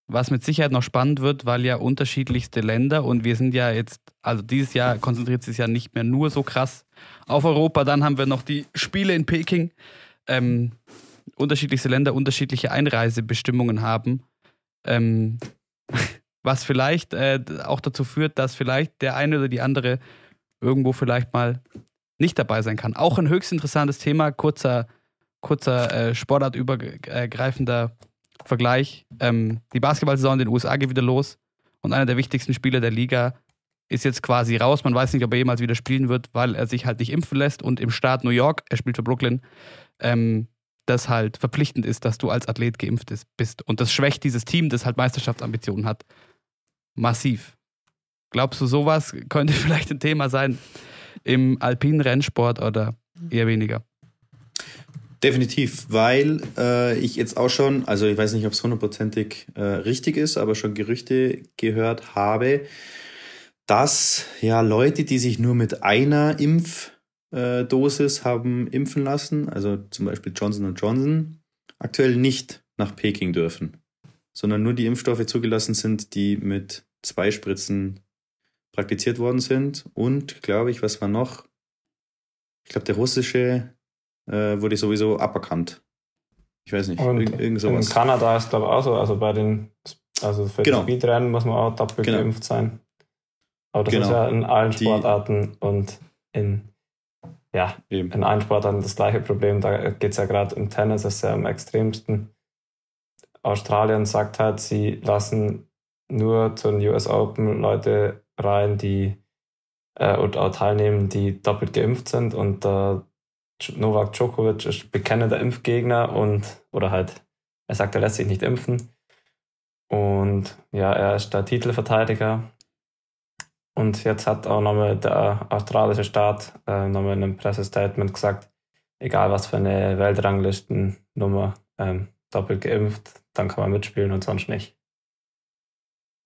was mit Sicherheit noch spannend wird, weil ja unterschiedlichste Länder und wir sind ja jetzt, also dieses Jahr konzentriert sich ja nicht mehr nur so krass auf Europa. Dann haben wir noch die Spiele in Peking. Ähm, unterschiedlichste Länder unterschiedliche Einreisebestimmungen haben. Ähm, was vielleicht äh, auch dazu führt, dass vielleicht der eine oder die andere irgendwo vielleicht mal nicht dabei sein kann. Auch ein höchst interessantes Thema, kurzer, kurzer äh, sportartübergreifender Vergleich. Ähm, die Basketballsaison in den USA geht wieder los und einer der wichtigsten Spieler der Liga ist jetzt quasi raus. Man weiß nicht, ob er jemals wieder spielen wird, weil er sich halt nicht impfen lässt und im Staat New York, er spielt für Brooklyn, ähm, das halt verpflichtend ist, dass du als Athlet geimpft bist. Und das schwächt dieses Team, das halt Meisterschaftsambitionen hat, massiv. Glaubst du, sowas könnte vielleicht ein Thema sein im alpinen Rennsport oder eher weniger? Definitiv, weil äh, ich jetzt auch schon, also ich weiß nicht, ob es hundertprozentig äh, richtig ist, aber schon Gerüchte gehört habe, dass ja Leute, die sich nur mit einer Impfdosis äh, haben impfen lassen, also zum Beispiel Johnson Johnson, aktuell nicht nach Peking dürfen, sondern nur die Impfstoffe zugelassen sind, die mit zwei Spritzen praktiziert worden sind. Und glaube ich, was war noch? Ich glaube, der russische äh, wurde sowieso aberkannt. Ich weiß nicht, Und irgend, irgend sowas. In Kanada ist glaube ich auch so, also bei den, also für Genau. die Speedrennen muss man auch doppelt Genau. geimpft sein. Aber das Genau. ist ja in allen Die- Sportarten und in, ja, Eben. in allen Sportarten das gleiche Problem. Da geht es ja gerade im Tennis, ist ja am extremsten. Australien sagt halt, sie lassen nur zu den US Open Leute rein, die äh, und auch teilnehmen, die doppelt geimpft sind. Und äh, Novak Djokovic ist bekennender Impfgegner und oder halt, er sagt, er lässt sich nicht impfen. Und ja, er ist der Titelverteidiger. Und jetzt hat auch nochmal der australische Staat äh, nochmal in einem Pressestatement gesagt, egal was für eine Weltranglistennummer, ähm, doppelt geimpft, dann kann man mitspielen und sonst nicht.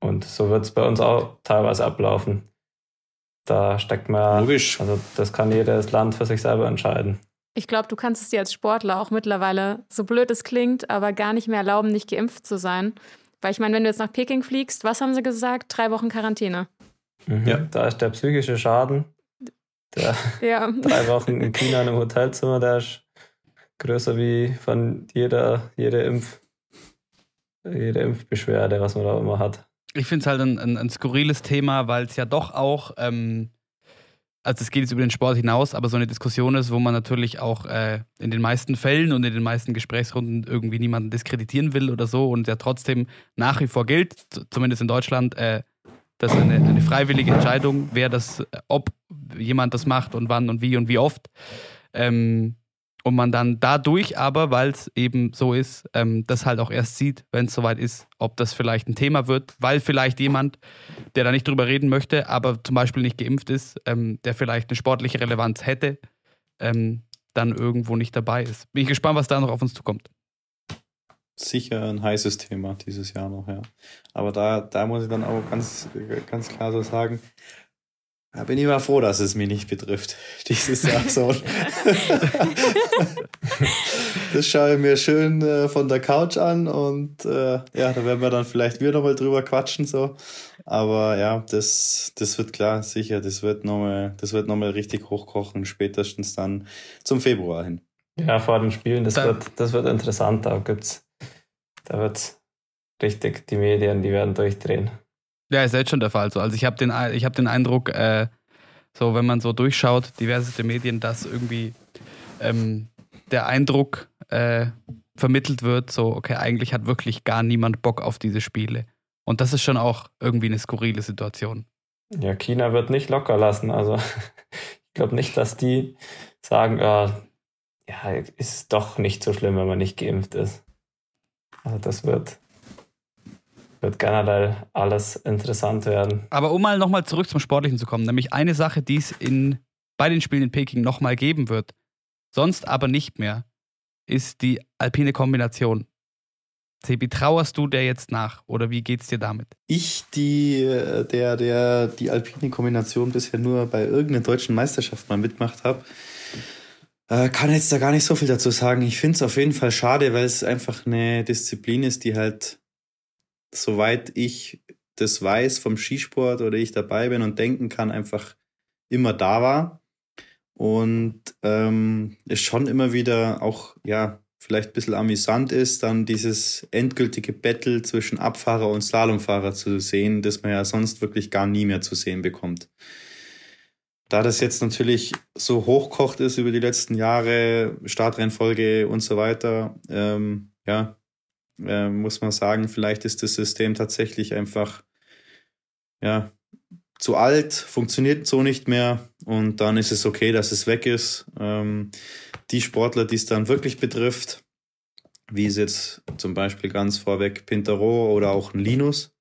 Und so wird es bei uns auch teilweise ablaufen. Da steckt man, Logisch. also das kann jedes Land für sich selber entscheiden. Ich glaube, du kannst es dir als Sportler auch mittlerweile, so blöd es klingt, aber gar nicht mehr erlauben, nicht geimpft zu sein. Weil ich meine, wenn du jetzt nach Peking fliegst, was haben sie gesagt? Drei Wochen Quarantäne. Mhm. Ja. Da ist der psychische Schaden, der Ja. drei Wochen in China in einem Hotelzimmer, der ist größer wie von jeder, jede Impf, jede Impfbeschwerde, was man da immer hat. Ich finde es halt ein, ein, ein skurriles Thema, weil es ja doch auch, ähm, also es geht jetzt über den Sport hinaus, aber so eine Diskussion ist, wo man natürlich auch äh, in den meisten Fällen und in den meisten Gesprächsrunden irgendwie niemanden diskreditieren will oder so und ja trotzdem nach wie vor gilt, zumindest in Deutschland, äh, dass eine, eine freiwillige Entscheidung, wer das, ob jemand das macht und wann und wie und wie oft. Ähm, und man dann dadurch aber, weil es eben so ist, ähm, das halt auch erst sieht, wenn es soweit ist, ob das vielleicht ein Thema wird, weil vielleicht jemand, der da nicht drüber reden möchte, aber zum Beispiel nicht geimpft ist, ähm, der vielleicht eine sportliche Relevanz hätte, ähm, dann irgendwo nicht dabei ist. Bin ich gespannt, was da noch auf uns zukommt. Sicher ein heißes Thema dieses Jahr noch, ja. Aber da, da muss ich dann auch ganz, ganz klar so sagen, da bin ich mal froh, dass es mich nicht betrifft, dieses Jahr so. das schaue ich mir schön äh, von der Couch an und äh, ja, da werden wir dann vielleicht wieder nochmal drüber quatschen, so. Aber ja, das, das wird klar, sicher, das wird nochmal, das wird nochmal richtig hochkochen, spätestens dann zum Februar hin. Ja, vor den Spielen, das Da- wird, das wird interessant. Da gibt's, da wird's richtig, die Medien, die werden durchdrehen. Ja, ist jetzt schon der Fall. So. Also ich habe den, hab den Eindruck, äh, so wenn man so durchschaut, diverse Medien, dass irgendwie ähm, der Eindruck äh, vermittelt wird, so, okay, eigentlich hat wirklich gar niemand Bock auf diese Spiele. Und das ist schon auch irgendwie eine skurrile Situation. Ja, China wird nicht locker lassen. Also ich glaube nicht, dass die sagen, äh, ja, ist doch nicht so schlimm, wenn man nicht geimpft ist. Also das wird, wird generell alles interessant werden. Aber um mal nochmal zurück zum Sportlichen zu kommen, nämlich eine Sache, die es in, bei den Spielen in Peking nochmal geben wird, sonst aber nicht mehr, ist die alpine Kombination. Sebi, trauerst du der jetzt nach oder wie geht's dir damit? Ich, die, äh, der, der die alpine Kombination bisher nur bei irgendeiner deutschen Meisterschaft mal mitgemacht habe, äh, kann jetzt da gar nicht so viel dazu sagen. Ich finde es auf jeden Fall schade, weil es einfach eine Disziplin ist, die halt, soweit ich das weiß vom Skisport oder ich dabei bin und denken kann, einfach immer da war. Und ähm, es schon immer wieder auch, ja, vielleicht ein bisschen amüsant ist, dann dieses endgültige Battle zwischen Abfahrer und Slalomfahrer zu sehen, das man ja sonst wirklich gar nie mehr zu sehen bekommt. Da das jetzt natürlich so hochkocht ist über die letzten Jahre, Startrennfolge und so weiter, ähm, ja, äh, muss man sagen, vielleicht ist das System tatsächlich einfach, ja, zu alt, funktioniert so nicht mehr und dann ist es okay, dass es weg ist. Ähm, die Sportler, die es dann wirklich betrifft, wie es jetzt zum Beispiel ganz vorweg Pintaro oder auch ein Linus,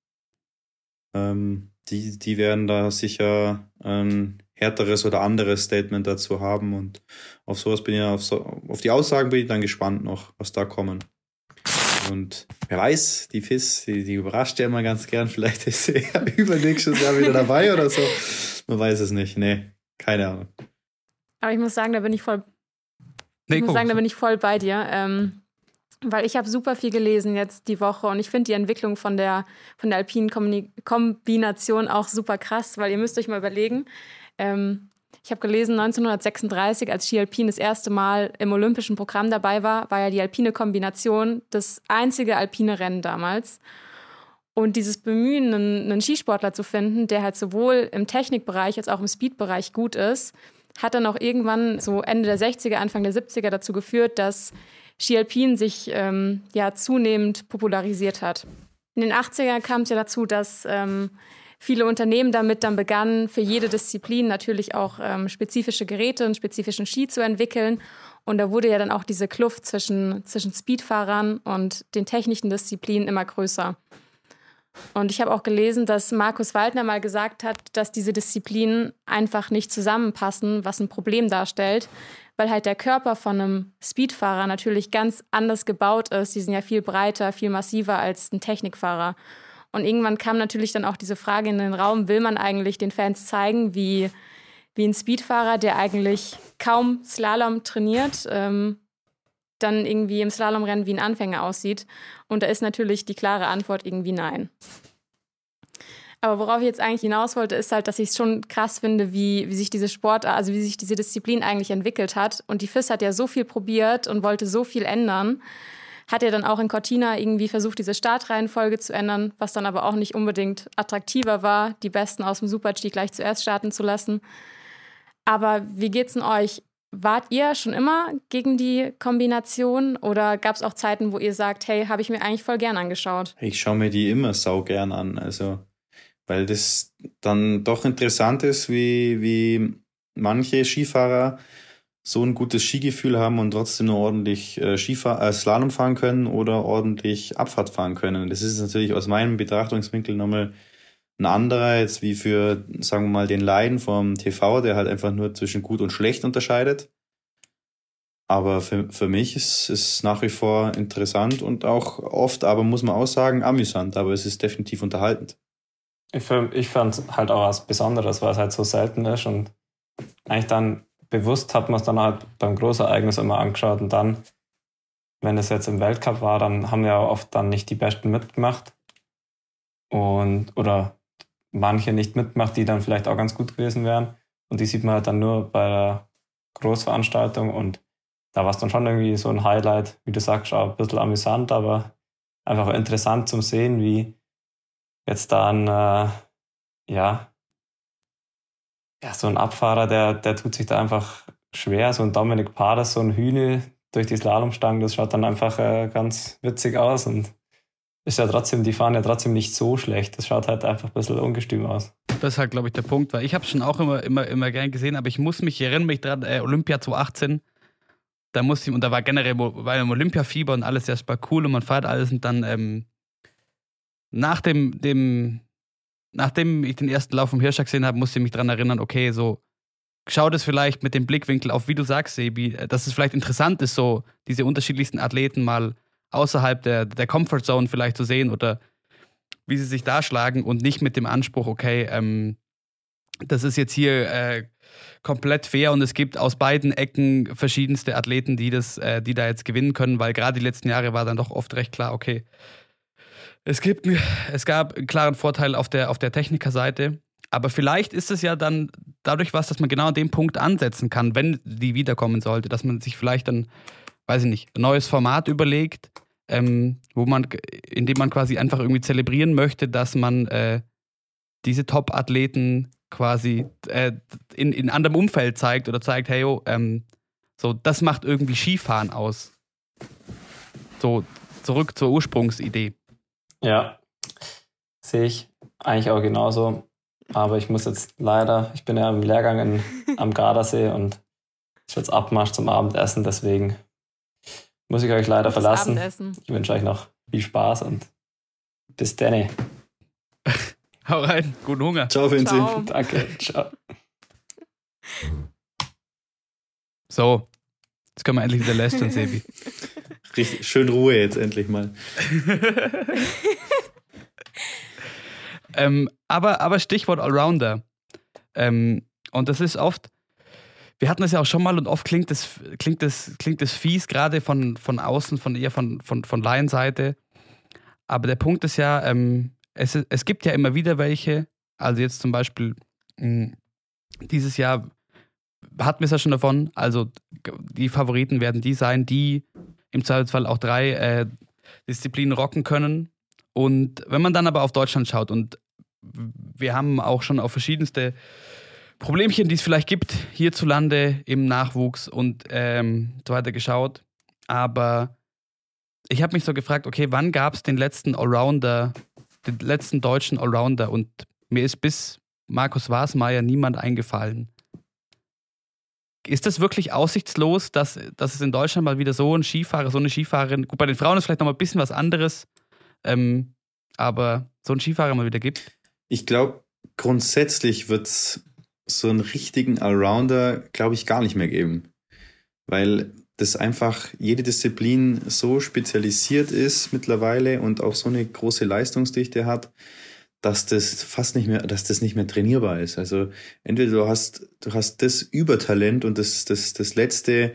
ähm, die, die werden da sicher einen härteres oder anderes Statement dazu haben. Und auf sowas bin ich auf, so, auf die Aussagen bin ich dann gespannt noch, was da kommen. Und wer weiß, die FIS, die, die überrascht ja immer ganz gern. Vielleicht ist sie ja übernächstes Jahr wieder dabei oder so. Man weiß es nicht. Nee, keine Ahnung. Aber ich muss sagen, da bin ich voll. Nee, ich muss sagen, da bin ich voll bei dir. Ähm, weil ich habe super viel gelesen jetzt die Woche und ich finde die Entwicklung von der, von der alpinen Kombination auch super krass, weil ihr müsst euch mal überlegen, ähm, ich habe gelesen, 1936, als Ski Alpin das erste Mal im olympischen Programm dabei war, war ja die alpine Kombination das einzige alpine Rennen damals. Und dieses Bemühen, einen, einen Skisportler zu finden, der halt sowohl im Technikbereich als auch im Speedbereich gut ist, hat dann auch irgendwann so Ende der 60er, Anfang der 70er dazu geführt, dass Ski Alpin sich ähm, ja zunehmend popularisiert hat. In den 80er kam es ja dazu, dass ähm, viele Unternehmen damit dann begannen, für jede Disziplin natürlich auch ähm, spezifische Geräte und spezifischen Ski zu entwickeln. Und da wurde ja dann auch diese Kluft zwischen, zwischen Speedfahrern und den technischen Disziplinen immer größer. Und ich habe auch gelesen, dass Markus Waldner mal gesagt hat, dass diese Disziplinen einfach nicht zusammenpassen, was ein Problem darstellt, weil halt der Körper von einem Speedfahrer natürlich ganz anders gebaut ist. Die sind ja viel breiter, viel massiver als ein Technikfahrer. Und irgendwann kam natürlich dann auch diese Frage in den Raum, will man eigentlich den Fans zeigen, wie, wie ein Speedfahrer, der eigentlich kaum Slalom trainiert, ähm, dann irgendwie im Slalomrennen wie ein Anfänger aussieht? Und da ist natürlich die klare Antwort irgendwie nein. Aber worauf ich jetzt eigentlich hinaus wollte, ist halt, dass ich es schon krass finde, wie, wie sich diese Sport, also wie sich diese Disziplin eigentlich entwickelt hat. Und die FIS hat ja so viel probiert und wollte so viel ändern. Hat ja dann auch in Cortina irgendwie versucht, diese Startreihenfolge zu ändern, was dann aber auch nicht unbedingt attraktiver war, die Besten aus dem Super-G gleich zuerst starten zu lassen. Aber wie geht's denn euch? Wart ihr schon immer gegen die Kombination oder gab es auch Zeiten, wo ihr sagt, hey, habe ich mir eigentlich voll gern angeschaut? Ich schaue mir die immer sau gern an. Also weil das dann doch interessant ist, wie, wie manche Skifahrer so ein gutes Skigefühl haben und trotzdem nur ordentlich äh, Skifahr äh, Slalom fahren können oder ordentlich Abfahrt fahren können. Das ist natürlich aus meinem Betrachtungswinkel nochmal ein anderer, jetzt wie für, sagen wir mal, den Leiden vom TV, der halt einfach nur zwischen gut und schlecht unterscheidet. Aber für, für mich ist es nach wie vor interessant und auch oft, aber muss man auch sagen, amüsant, aber es ist definitiv unterhaltend. Ich, ich fand halt auch was Besonderes, weil es halt so selten ist und eigentlich dann bewusst hat man es dann halt beim Großereignis immer angeschaut und dann, wenn es jetzt im Weltcup war, dann haben ja oft dann nicht die Besten mitgemacht. Und oder manche nicht mitgemacht, die dann vielleicht auch ganz gut gewesen wären. Und die sieht man halt dann nur bei der Großveranstaltung. Und da war es dann schon irgendwie so ein Highlight, wie du sagst, auch ein bisschen amüsant, aber einfach interessant zum Sehen, wie jetzt dann, äh, ja, ja, so ein Abfahrer, der, der tut sich da einfach schwer. So ein Dominik Pader, so ein Hühne durch die Slalomstangen, das schaut dann einfach äh, ganz witzig aus und ist ja trotzdem, die fahren ja trotzdem nicht so schlecht. Das schaut halt einfach ein bisschen ungestüm aus. Das ist halt, glaube ich, der Punkt, weil ich habe schon auch immer, immer, immer gern gesehen, aber ich muss mich, ich erinnere mich dran, äh, Olympia 2018, da musste ich, und da war generell war im Olympiafieber und alles erstmal cool und man feiert alles und dann ähm, nach dem, dem, nachdem ich den ersten Lauf vom Hirscher gesehen habe, musste ich mich daran erinnern, okay, so schau das vielleicht mit dem Blickwinkel auf, wie du sagst, Sebi, dass es vielleicht interessant ist, so diese unterschiedlichsten Athleten mal außerhalb der, der Comfort Zone vielleicht zu sehen oder wie sie sich darschlagen und nicht mit dem Anspruch, okay, ähm, das ist jetzt hier äh, komplett fair und es gibt aus beiden Ecken verschiedenste Athleten, die das, äh, die da jetzt gewinnen können, weil gerade die letzten Jahre war dann doch oft recht klar, okay, es, gibt, es gab einen klaren Vorteil auf der, auf der Technikerseite. Aber vielleicht ist es ja dann dadurch was, dass man genau an dem Punkt ansetzen kann, wenn die wiederkommen sollte, dass man sich vielleicht dann, weiß ich nicht, ein neues Format überlegt, ähm, wo man, in dem man quasi einfach irgendwie zelebrieren möchte, dass man äh, diese Top-Athleten quasi äh, in, in anderem Umfeld zeigt oder zeigt, hey, yo, ähm, so, das macht irgendwie Skifahren aus. So, zurück zur Ursprungsidee. Ja, sehe ich eigentlich auch genauso. Aber ich muss jetzt leider, ich bin ja im Lehrgang in, am Gardasee und es ist jetzt Abmarsch zum Abendessen, deswegen muss ich euch leider verlassen. Abendessen. Ich wünsche euch noch viel Spaß und bis dann. Hau rein, guten Hunger. Ciao, Vinci. Danke, ciao. So, jetzt können wir endlich wieder lästern, Sebi. Richtig, schön Ruhe jetzt endlich mal. ähm, aber, aber Stichwort Allrounder. Ähm, und das ist oft, wir hatten das ja auch schon mal und oft klingt das, klingt das, klingt das fies, gerade von, von außen, von eher von, von, von Laienseite. Aber der Punkt ist ja, ähm, es, es gibt ja immer wieder welche, also jetzt zum Beispiel mh, hm, dieses Jahr hatten wir es ja schon davon, also die Favoriten werden die sein, die im Zweifelsfall auch drei äh, Disziplinen rocken können. Und wenn man dann aber auf Deutschland schaut und wir haben auch schon auf verschiedenste Problemchen, die es vielleicht gibt, hierzulande im Nachwuchs und ähm, so weiter geschaut. Aber ich habe mich so gefragt, okay, wann gab es den letzten Allrounder, den letzten deutschen Allrounder? Und mir ist bis Markus Wasmeier niemand eingefallen. Ist das wirklich aussichtslos, dass, dass es in Deutschland mal wieder so ein Skifahrer, so eine Skifahrerin, gut, bei den Frauen ist vielleicht noch mal ein bisschen was anderes, ähm, aber so einen Skifahrer mal wieder gibt? Ich glaube, grundsätzlich wird es so einen richtigen Allrounder, glaube ich, gar nicht mehr geben. Weil das einfach jede Disziplin so spezialisiert ist mittlerweile und auch so eine große Leistungsdichte hat, dass das fast nicht mehr, dass das nicht mehr trainierbar ist. Also entweder du hast, du hast das Übertalent und das, das, das letzte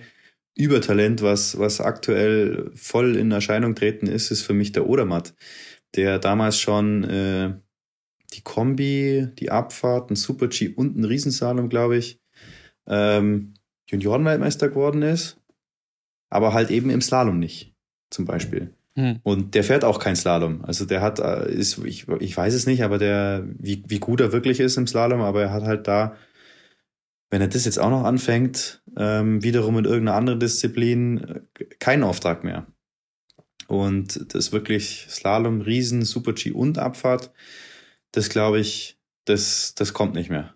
Übertalent, was, was aktuell voll in Erscheinung treten ist, ist für mich der Odermatt, der damals schon äh, die Kombi, die Abfahrt, ein Super-G und ein Riesensalom, glaube ich, ähm, Juniorenweltmeister geworden ist, aber halt eben im Slalom nicht, zum Beispiel. Hm. Und der fährt auch kein Slalom. Also der hat, äh, ist, ich, ich weiß es nicht, aber der, wie, wie gut er wirklich ist im Slalom, aber er hat halt da, wenn er das jetzt auch noch anfängt, ähm, wiederum in irgendeiner anderen Disziplin, keinen Auftrag mehr. Und das wirklich Slalom, Riesen, Super G und Abfahrt das glaube ich, das, das kommt nicht mehr.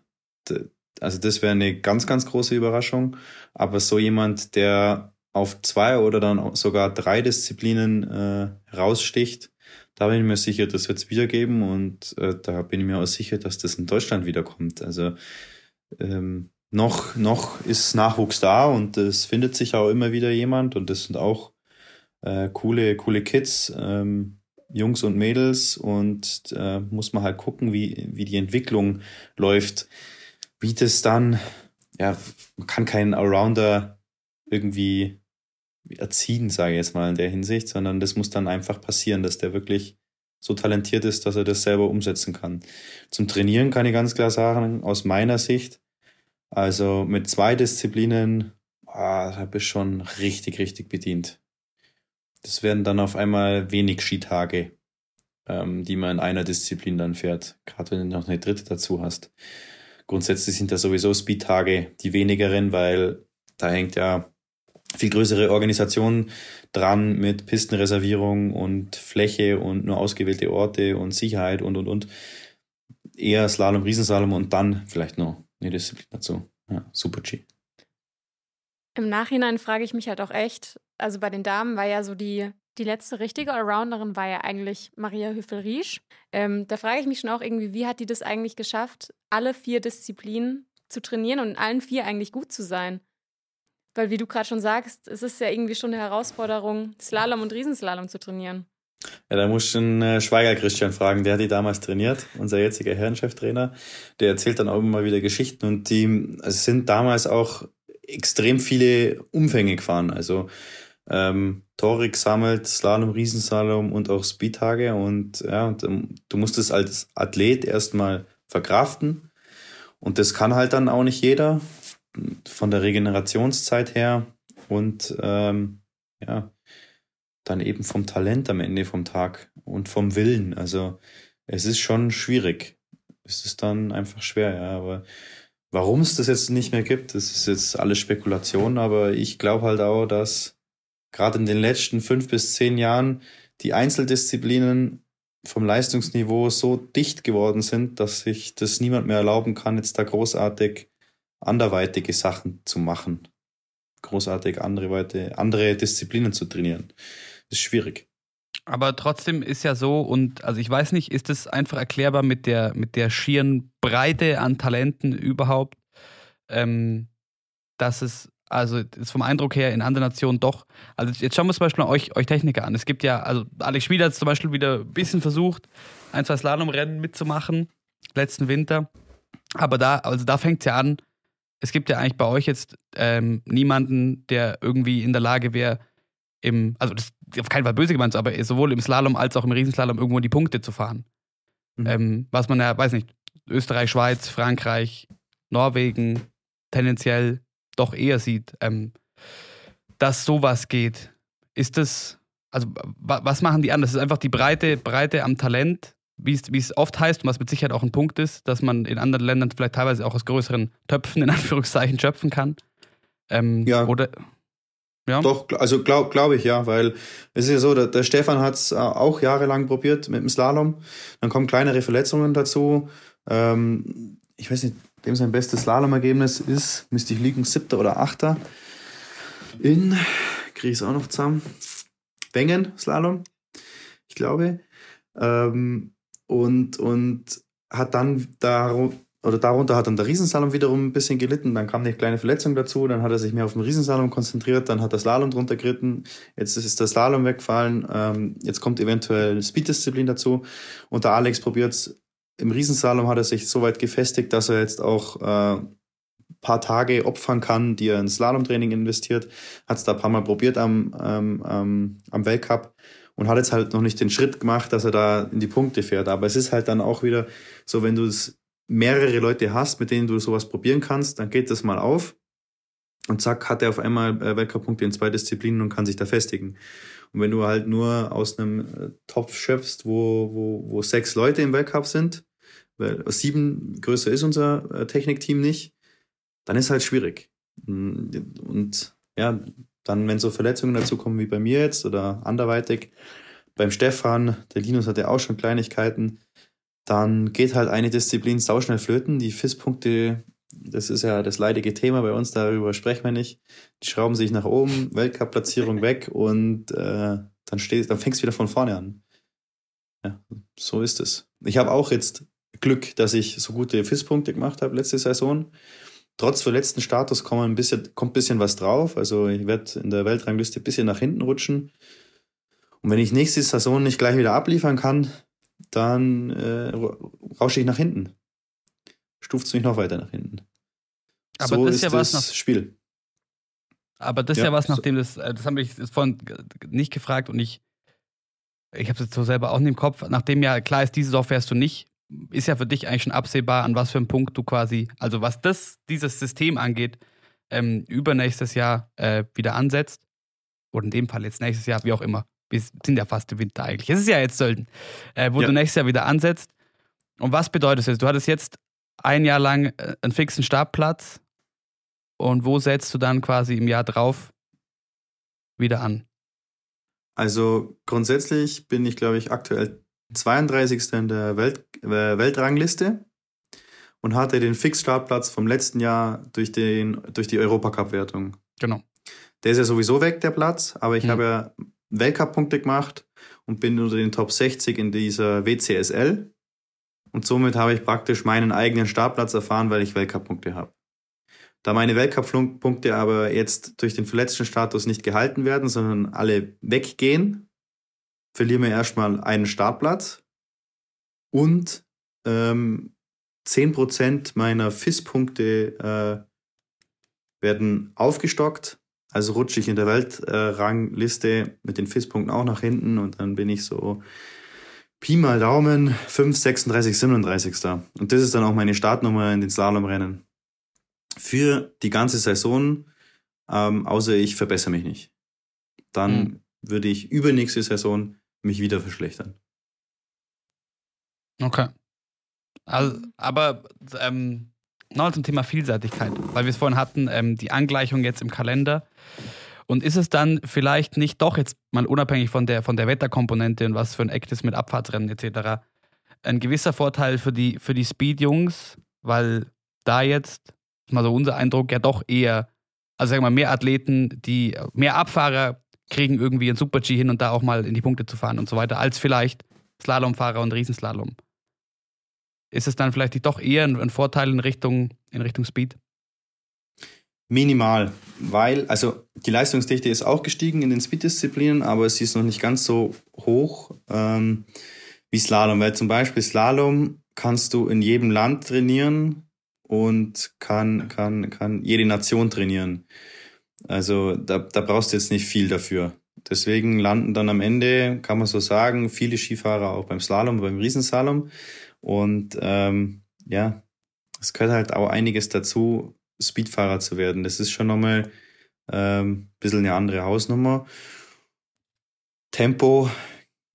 Also das wäre eine ganz, ganz große Überraschung. Aber so jemand, der auf zwei oder dann sogar drei Disziplinen äh, raussticht, da bin ich mir sicher, das wird es wiedergeben und äh, da bin ich mir auch sicher, dass das in Deutschland wiederkommt. Also ähm, noch, noch ist Nachwuchs da und es findet sich auch immer wieder jemand und das sind auch äh, coole, coole Kids. Ähm, Jungs und Mädels und äh, muss man halt gucken, wie, wie die Entwicklung läuft. Wie das dann, ja, man kann keinen Allrounder irgendwie erziehen, sage ich jetzt mal in der Hinsicht, sondern das muss dann einfach passieren, dass der wirklich so talentiert ist, dass er das selber umsetzen kann. Zum Trainieren kann ich ganz klar sagen, aus meiner Sicht, also mit zwei Disziplinen, ah, da bist schon richtig, richtig bedient. Das werden dann auf einmal wenig Skitage, ähm, die man in einer Disziplin dann fährt, gerade wenn du noch eine dritte dazu hast. Grundsätzlich sind da sowieso Speedtage die wenigeren, weil da hängt ja viel größere Organisation dran mit Pistenreservierung und Fläche und nur ausgewählte Orte und Sicherheit und und und. Eher Slalom, Riesenslalom und dann vielleicht noch eine Disziplin dazu. Ja, Super G. Im Nachhinein frage ich mich halt auch echt, also bei den Damen war ja so die, die letzte richtige Allrounderin war ja eigentlich Maria Hüffel-Riesch. Ähm, da frage ich mich schon auch irgendwie, wie hat die das eigentlich geschafft, alle vier Disziplinen zu trainieren und in allen vier eigentlich gut zu sein? Weil, wie du gerade schon sagst, es ist ja irgendwie schon eine Herausforderung, Slalom und Riesenslalom zu trainieren. Ja, da musst du den äh, Schweiger Christian fragen, der hat die damals trainiert, unser jetziger Herrencheftrainer. Der erzählt dann auch immer wieder Geschichten und die sind damals auch extrem viele Umfänge gefahren. Also ähm, Tore gesammelt, Slalom, Riesenslalom und auch Speedtage. Und ja, und, ähm, du musst es als Athlet erstmal verkraften. Und das kann halt dann auch nicht jeder von der Regenerationszeit her und ähm, ja, dann eben vom Talent am Ende vom Tag und vom Willen. Also es ist schon schwierig. Es ist dann einfach schwer, ja. Aber warum es das jetzt nicht mehr gibt, das ist jetzt alles Spekulation, aber ich glaube halt auch, dass gerade in den letzten fünf bis zehn Jahren die Einzeldisziplinen vom Leistungsniveau so dicht geworden sind, dass sich das niemand mehr erlauben kann, jetzt da großartig anderweitige Sachen zu machen. Großartig andere, Weite, andere Disziplinen zu trainieren. Das ist schwierig. Aber trotzdem ist ja so, und also ich weiß nicht, ist es einfach erklärbar mit der, mit der schieren Breite an Talenten überhaupt? ähm, dass es, also ist vom Eindruck her in anderen Nationen doch, also jetzt schauen wir zum Beispiel mal euch, euch Techniker an. Es gibt ja, also Alex Schmieder hat zum Beispiel wieder ein bisschen versucht, ein, zwei Slalomrennen mitzumachen, letzten Winter. Aber da, also da fängt es ja an, es gibt ja eigentlich bei euch jetzt ähm, niemanden, der irgendwie in der Lage wäre, im, also das ist auf keinen Fall böse gemeint, aber sowohl im Slalom als auch im Riesenslalom irgendwo die Punkte zu fahren. Mhm. Ähm, was man ja, weiß nicht, Österreich, Schweiz, Frankreich, Norwegen tendenziell doch eher sieht, ähm, dass sowas geht. Ist das, also was machen die anders? Das ist einfach die Breite, Breite am Talent, wie es oft heißt und was mit Sicherheit auch ein Punkt ist, dass man in anderen Ländern vielleicht teilweise auch aus größeren Töpfen in Anführungszeichen schöpfen kann. Ähm, ja. Oder ja. Doch, also glaube glaub ich ja, weil es ist ja so, der, der Stefan hat es äh, auch jahrelang probiert mit dem Slalom. Dann kommen kleinere Verletzungen dazu. Ähm, ich weiß nicht, dem sein bestes Slalom-Ergebnis ist, müsste ich liegen, siebter oder achter. In, kriege ich es auch noch zusammen, Wengen Slalom, ich glaube. Ähm, und, und hat dann da oder darunter hat dann der Riesensalom wiederum ein bisschen gelitten. Dann kam eine kleine Verletzung dazu. Dann hat er sich mehr auf den Riesensalom konzentriert. Dann hat der Slalom drunter geritten. Jetzt ist der Slalom weggefallen. Ähm, jetzt kommt eventuell Speed-Disziplin dazu. Und der Alex probiert es. Im Riesensalom hat er sich so weit gefestigt, dass er jetzt auch äh, paar Tage opfern kann, die er in Slalomtraining investiert. Hat es da ein paar Mal probiert am, ähm, ähm, am Weltcup und hat jetzt halt noch nicht den Schritt gemacht, dass er da in die Punkte fährt. Aber es ist halt dann auch wieder so, wenn du es mehrere Leute hast, mit denen du sowas probieren kannst, dann geht das mal auf und zack, hat er auf einmal äh, Weltcup-Punkte in zwei Disziplinen und kann sich da festigen. Und wenn du halt nur aus einem äh, Topf schöpfst, wo, wo, wo sechs Leute im Weltcup sind, weil sieben größer ist unser äh, Technikteam nicht, dann ist halt schwierig. Und ja, dann, wenn so Verletzungen dazu kommen wie bei mir jetzt oder anderweitig, beim Stefan, der Linus hatte auch schon Kleinigkeiten, dann geht halt eine Disziplin sauschnell flöten. Die FIS-Punkte, das ist ja das leidige Thema bei uns, darüber sprechen wir nicht. Die schrauben sich nach oben, Weltcup-Platzierung weg und äh, dann, stehst, dann fängst du wieder von vorne an. Ja, so ist es. Ich habe auch jetzt Glück, dass ich so gute FIS-Punkte gemacht habe letzte Saison. Trotz verletzten Status kommt ein bisschen, kommt ein bisschen was drauf. Also ich werde in der Weltrangliste ein bisschen nach hinten rutschen. Und wenn ich nächste Saison nicht gleich wieder abliefern kann, dann äh, rausche ich nach hinten. Stuft es mich noch weiter nach hinten. Aber so das ist ja was nach Spiel. Aber das ist ja, ja was, nachdem das, äh, das haben wir vorhin nicht gefragt und ich, ich habe es jetzt so selber auch nicht im Kopf, nachdem ja klar ist, diese Saison fährst du nicht, ist ja für dich eigentlich schon absehbar, an was für einem Punkt du quasi, also was das, dieses System angeht, ähm, übernächstes Jahr äh, wieder ansetzt. Oder in dem Fall jetzt nächstes Jahr, wie auch immer wir sind ja fast im Winter eigentlich. Es ist ja jetzt Sölden, äh, wo ja. du nächstes Jahr wieder ansetzt. Und was bedeutet das? Du hattest jetzt ein Jahr lang äh, einen fixen Startplatz. Und wo setzt du dann quasi im Jahr drauf wieder an? Also grundsätzlich bin ich, glaube ich, aktuell 32. in der Welt, äh, Weltrangliste und hatte den Fixstartplatz vom letzten Jahr durch, den, durch die Europacup-Wertung. Genau. Der ist ja sowieso weg, der Platz, aber ich mhm. habe ja Weltcup-Punkte gemacht und bin unter den Top 60 in dieser WCSL. Und somit habe ich praktisch meinen eigenen Startplatz erfahren, weil ich Weltcup-Punkte habe. Da meine Weltcup-Punkte aber jetzt durch den verletzten Status nicht gehalten werden, sondern alle weggehen, verlieren wir erstmal einen Startplatz und ähm, 10% meiner FIS-Punkte äh, werden aufgestockt also rutsche ich in der Weltrangliste mit den FIS-Punkten auch nach hinten und dann bin ich so Pi mal Daumen 5, 36, 37. Und das ist dann auch meine Startnummer in den Slalomrennen. Für die ganze Saison, ähm, außer ich verbessere mich nicht. Dann mhm. würde ich übernächste Saison mich wieder verschlechtern. Okay. Also, aber ähm, noch zum Thema Vielseitigkeit, weil wir es vorhin hatten, ähm, die Angleichung jetzt im Kalender. Und ist es dann vielleicht nicht doch jetzt mal unabhängig von der, von der Wetterkomponente und was für ein Act ist mit Abfahrtsrennen etc. ein gewisser Vorteil für die, für die Speed-Jungs, weil da jetzt, mal so unser Eindruck, ja doch eher, also sagen wir mal, mehr Athleten, die, mehr Abfahrer kriegen irgendwie ein Super-G hin und da auch mal in die Punkte zu fahren und so weiter, als vielleicht Slalomfahrer und Riesenslalom ist es dann vielleicht doch eher ein Vorteil in Richtung, in Richtung Speed? Minimal, weil, also die Leistungsdichte ist auch gestiegen in den Speed-Disziplinen, aber sie ist noch nicht ganz so hoch ähm, wie Slalom. Weil zum Beispiel Slalom kannst du in jedem Land trainieren und kann, kann, kann jede Nation trainieren. Also da, da brauchst du jetzt nicht viel dafür. Deswegen landen dann am Ende, kann man so sagen, viele Skifahrer auch beim Slalom, beim Riesenslalom. Und ähm, ja, es gehört halt auch einiges dazu, Speedfahrer zu werden. Das ist schon nochmal ähm, bisschen eine andere Hausnummer. Tempo,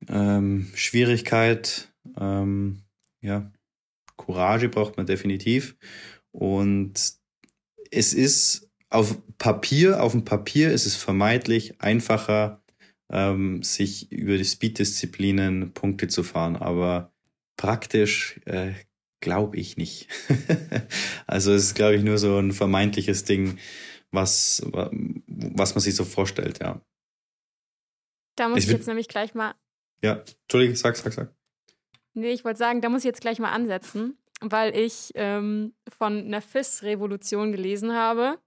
ähm, Schwierigkeit, ähm, ja, Courage braucht man definitiv. Und es ist auf Papier, auf dem Papier ist es vermeintlich einfacher, ähm, sich über die Speed-Disziplinen Punkte zu fahren. Aber praktisch äh, glaube ich nicht. also es ist, glaube ich, nur so ein vermeintliches Ding, was, was man sich so vorstellt, ja. Da muss ich, ich jetzt nämlich gleich mal. Ja, Entschuldige, sag, sag, sag. Nee, ich wollte sagen, da muss ich jetzt gleich mal ansetzen, weil ich ähm, von einer FIS-Revolution gelesen habe.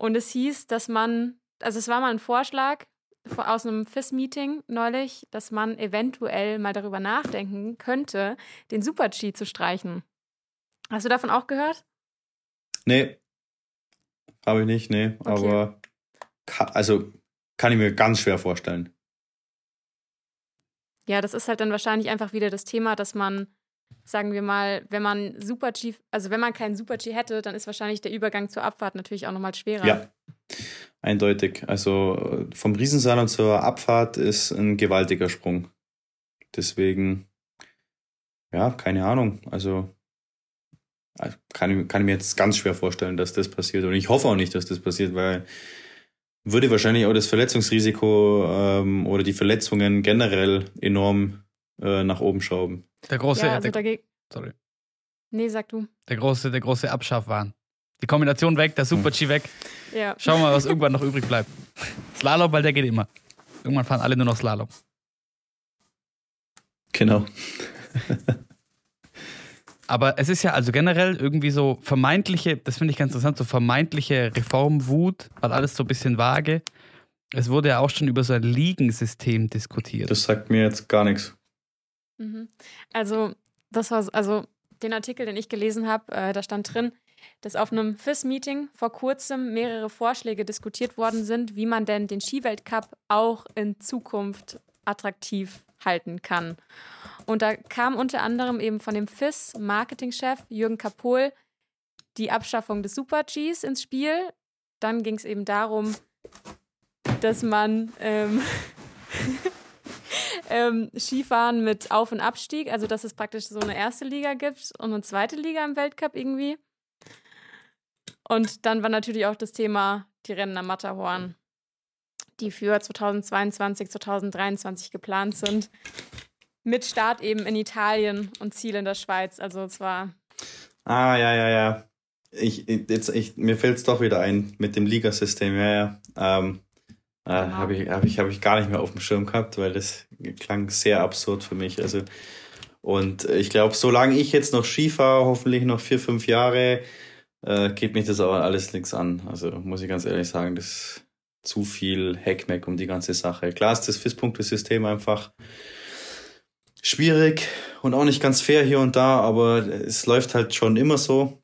Und es hieß, dass man, also es war mal ein Vorschlag aus einem FIS-Meeting neulich, dass man eventuell mal darüber nachdenken könnte, den Super-G zu streichen. Hast du davon auch gehört? Nee. Habe ich nicht, nee. Okay. Aber also kann ich mir ganz schwer vorstellen. Ja, das ist halt dann wahrscheinlich einfach wieder das Thema, dass man, sagen wir mal, wenn man Super G, also wenn man keinen Super G hätte, dann ist wahrscheinlich der Übergang zur Abfahrt natürlich auch nochmal schwerer. Ja, eindeutig. Also vom Riesensalon zur Abfahrt ist ein gewaltiger Sprung. Deswegen, ja, keine Ahnung. Also kann ich, kann ich mir jetzt ganz schwer vorstellen, dass das passiert. Und ich hoffe auch nicht, dass das passiert, weil würde wahrscheinlich auch das Verletzungsrisiko ähm, oder die Verletzungen generell enorm äh, nach oben schrauben. Der große, ja, also der, sorry. Nee, sag du. Der große, der große Abschaffwahn. Die Kombination weg, der Super-G weg. Ja. Schauen wir mal, was irgendwann noch übrig bleibt. Slalom, weil der geht immer. Irgendwann fahren alle nur noch Slalom. Genau. Aber es ist ja also generell irgendwie so vermeintliche, das finde ich ganz interessant, so vermeintliche Reformwut, weil alles so ein bisschen vage. Es wurde ja auch schon über so ein Ligensystem diskutiert. Das sagt mir jetzt gar nichts. Mhm. Also, das war, also den Artikel, den ich gelesen habe, äh, da stand drin, dass auf einem FIS-Meeting vor kurzem mehrere Vorschläge diskutiert worden sind, wie man denn den Skiweltcup auch in Zukunft attraktiv halten kann. Und da kam unter anderem eben von dem FIS-Marketingchef Jürgen Kapohl die Abschaffung des Super-Gs ins Spiel. Dann ging es eben darum, dass man ähm, ähm, Skifahren mit Auf- und Abstieg, also dass es praktisch so eine erste Liga gibt und eine zweite Liga im Weltcup irgendwie. Und dann war natürlich auch das Thema die Rennen am Matterhorn die für 2022, 2023 geplant sind. Mit Start eben in Italien und Ziel in der Schweiz. Also zwar. Ah, ja, ja, ja. Ich, jetzt, ich, mir fällt es doch wieder ein mit dem Ligasystem, ja, ja. Ähm, äh, genau. Habe ich, hab ich, hab ich gar nicht mehr auf dem Schirm gehabt, weil das klang sehr absurd für mich. Also, und ich glaube, solange ich jetzt noch Ski fahre, hoffentlich noch vier, fünf Jahre, äh, geht mich das aber alles nichts an. Also muss ich ganz ehrlich sagen, das zu viel Hackmack um die ganze Sache. Klar ist das FIS-Punktesystem einfach schwierig und auch nicht ganz fair hier und da, aber es läuft halt schon immer so.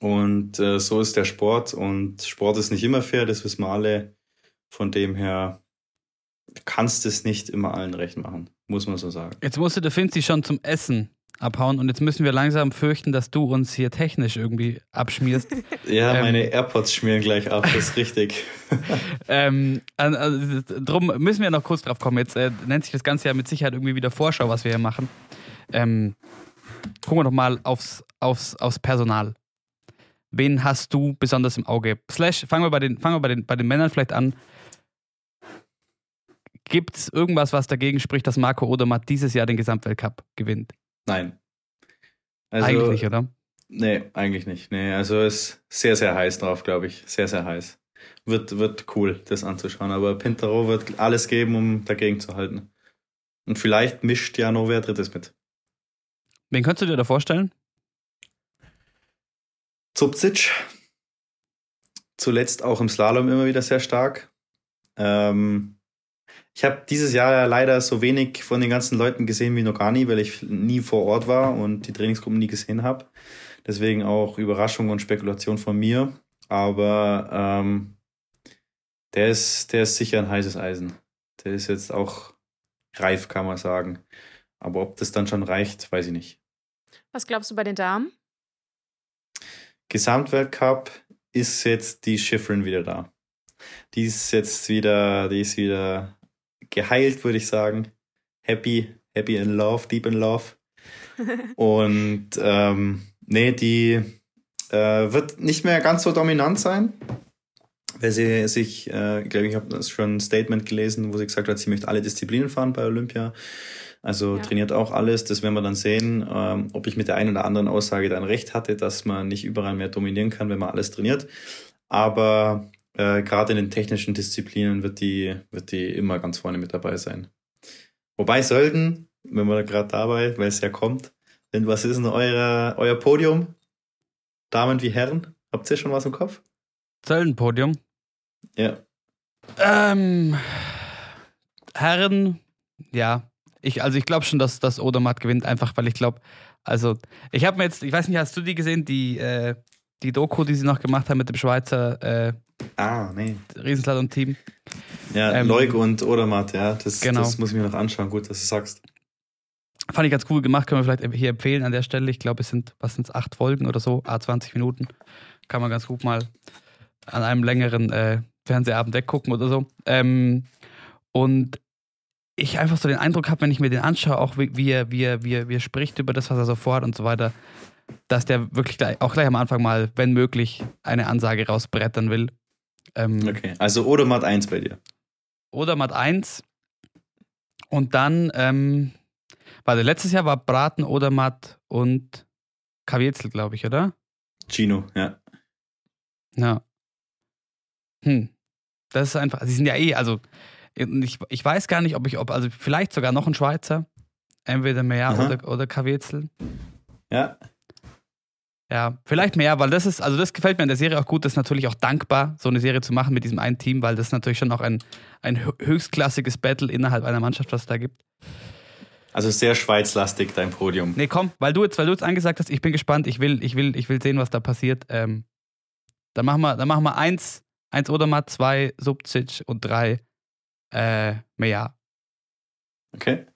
Und äh, so ist der Sport und Sport ist nicht immer fair, das wissen wir alle. Von dem her kannst es nicht immer allen recht machen, muss man so sagen. Jetzt musste der Finzi schon zum Essen abhauen und jetzt müssen wir langsam fürchten, dass du uns hier technisch irgendwie abschmierst. ja, ähm, meine AirPods schmieren gleich ab, das ist richtig. ähm, also, drum müssen wir noch kurz drauf kommen. Jetzt äh, nennt sich das Ganze ja mit Sicherheit irgendwie wieder Vorschau, was wir hier machen. Ähm, gucken wir doch mal aufs, aufs, aufs Personal. Wen hast du besonders im Auge? Slash, fangen wir bei den, fangen wir bei den, bei den Männern vielleicht an. Gibt es irgendwas, was dagegen spricht, dass Marco Odermatt dieses Jahr den Gesamtweltcup gewinnt? Nein. Also, eigentlich nicht, oder? Nee, eigentlich nicht. Nee, also ist sehr, sehr heiß drauf, glaube ich. Sehr, sehr heiß. Wird, wird cool, das anzuschauen. Aber Pintaro wird alles geben, um dagegen zu halten. Und vielleicht mischt ja noch wer Drittes mit. Wen könntest du dir da vorstellen? Zupzic. zuletzt auch im Slalom immer wieder sehr stark. Ähm, ich habe dieses Jahr ja leider so wenig von den ganzen Leuten gesehen wie noch gar nie, weil ich nie vor Ort war und die Trainingsgruppen nie gesehen habe. Deswegen auch Überraschung und Spekulation von mir. Aber ähm, der ist, der ist sicher ein heißes Eisen. Der ist jetzt auch reif, kann man sagen. Aber ob das dann schon reicht, weiß ich nicht. Was glaubst du bei den Damen? Gesamtweltcup ist jetzt die Schifrin wieder da. Die ist jetzt wieder, die ist wieder geheilt, würde ich sagen. Happy, happy in love, deep in love. Und ähm, nee, die äh, wird nicht mehr ganz so dominant sein, weil sie sich, äh, glaube ich, habe schon ein Statement gelesen, wo sie gesagt hat, sie möchte alle Disziplinen fahren bei Olympia. Also ja. trainiert auch alles. Das werden wir dann sehen, ähm, ob ich mit der einen oder anderen Aussage dann recht hatte, dass man nicht überall mehr dominieren kann, wenn man alles trainiert. Aber äh, gerade in den technischen Disziplinen wird die, wird die immer ganz vorne mit dabei sein. Wobei sollten, wenn wir gerade dabei, weil es ja kommt, denn was ist denn eure, euer Podium? Damen wie Herren? Habt ihr schon was im Kopf? Zöllenpodium? Ja. Ähm, Herren, ja. Ich, also ich glaube schon, dass das Odermatt gewinnt, einfach weil ich glaube, also ich habe mir jetzt, ich weiß nicht, hast du die gesehen, die, äh, die Doku, die sie noch gemacht haben mit dem Schweizer äh, Ah, nee. Riesenslalom-Team. Ja, ähm, Leuk und Odermatt, ja. Das, genau. das muss ich mir noch anschauen. Gut, dass du sagst. Fand ich ganz cool gemacht, können wir vielleicht hier empfehlen an der Stelle. Ich glaube, es sind, was sind es, acht Folgen oder so, A20 Minuten. Kann man ganz gut mal an einem längeren äh, Fernsehabend weggucken oder so. Ähm, und ich einfach so den Eindruck habe, wenn ich mir den anschaue, auch wie, wie, er, wie, er, wie, er, wie er spricht über das, was er so vorhat und so weiter, dass der wirklich gleich, auch gleich am Anfang mal, wenn möglich, eine Ansage rausbrettern will. Ähm, okay, also Odermatt 1 bei dir. Odermatt 1. Und dann, ähm, warte, letztes Jahr war Braten, Odermatt und Kavietzel, glaube ich, oder? Gino, ja. Ja. Hm. Das ist einfach, sie sind ja eh, also ich, ich weiß gar nicht, ob ich, ob, also vielleicht sogar noch ein Schweizer. Entweder mehr oder, oder Kavietzel. Ja. Ja, vielleicht mehr, weil das ist, also das gefällt mir in der Serie auch gut, das ist natürlich auch dankbar, so eine Serie zu machen mit diesem einen Team, weil das natürlich schon auch ein, ein höchstklassiges Battle innerhalb einer Mannschaft, was es da gibt. Also sehr schweizlastig dein Podium. Nee, komm, weil du jetzt, weil du jetzt angesagt hast, ich bin gespannt, ich will, ich will, ich will sehen, was da passiert. Ähm, dann machen wir, dann machen wir eins, eins Odermatt, zwei Subzic und drei äh, Meja. Okay.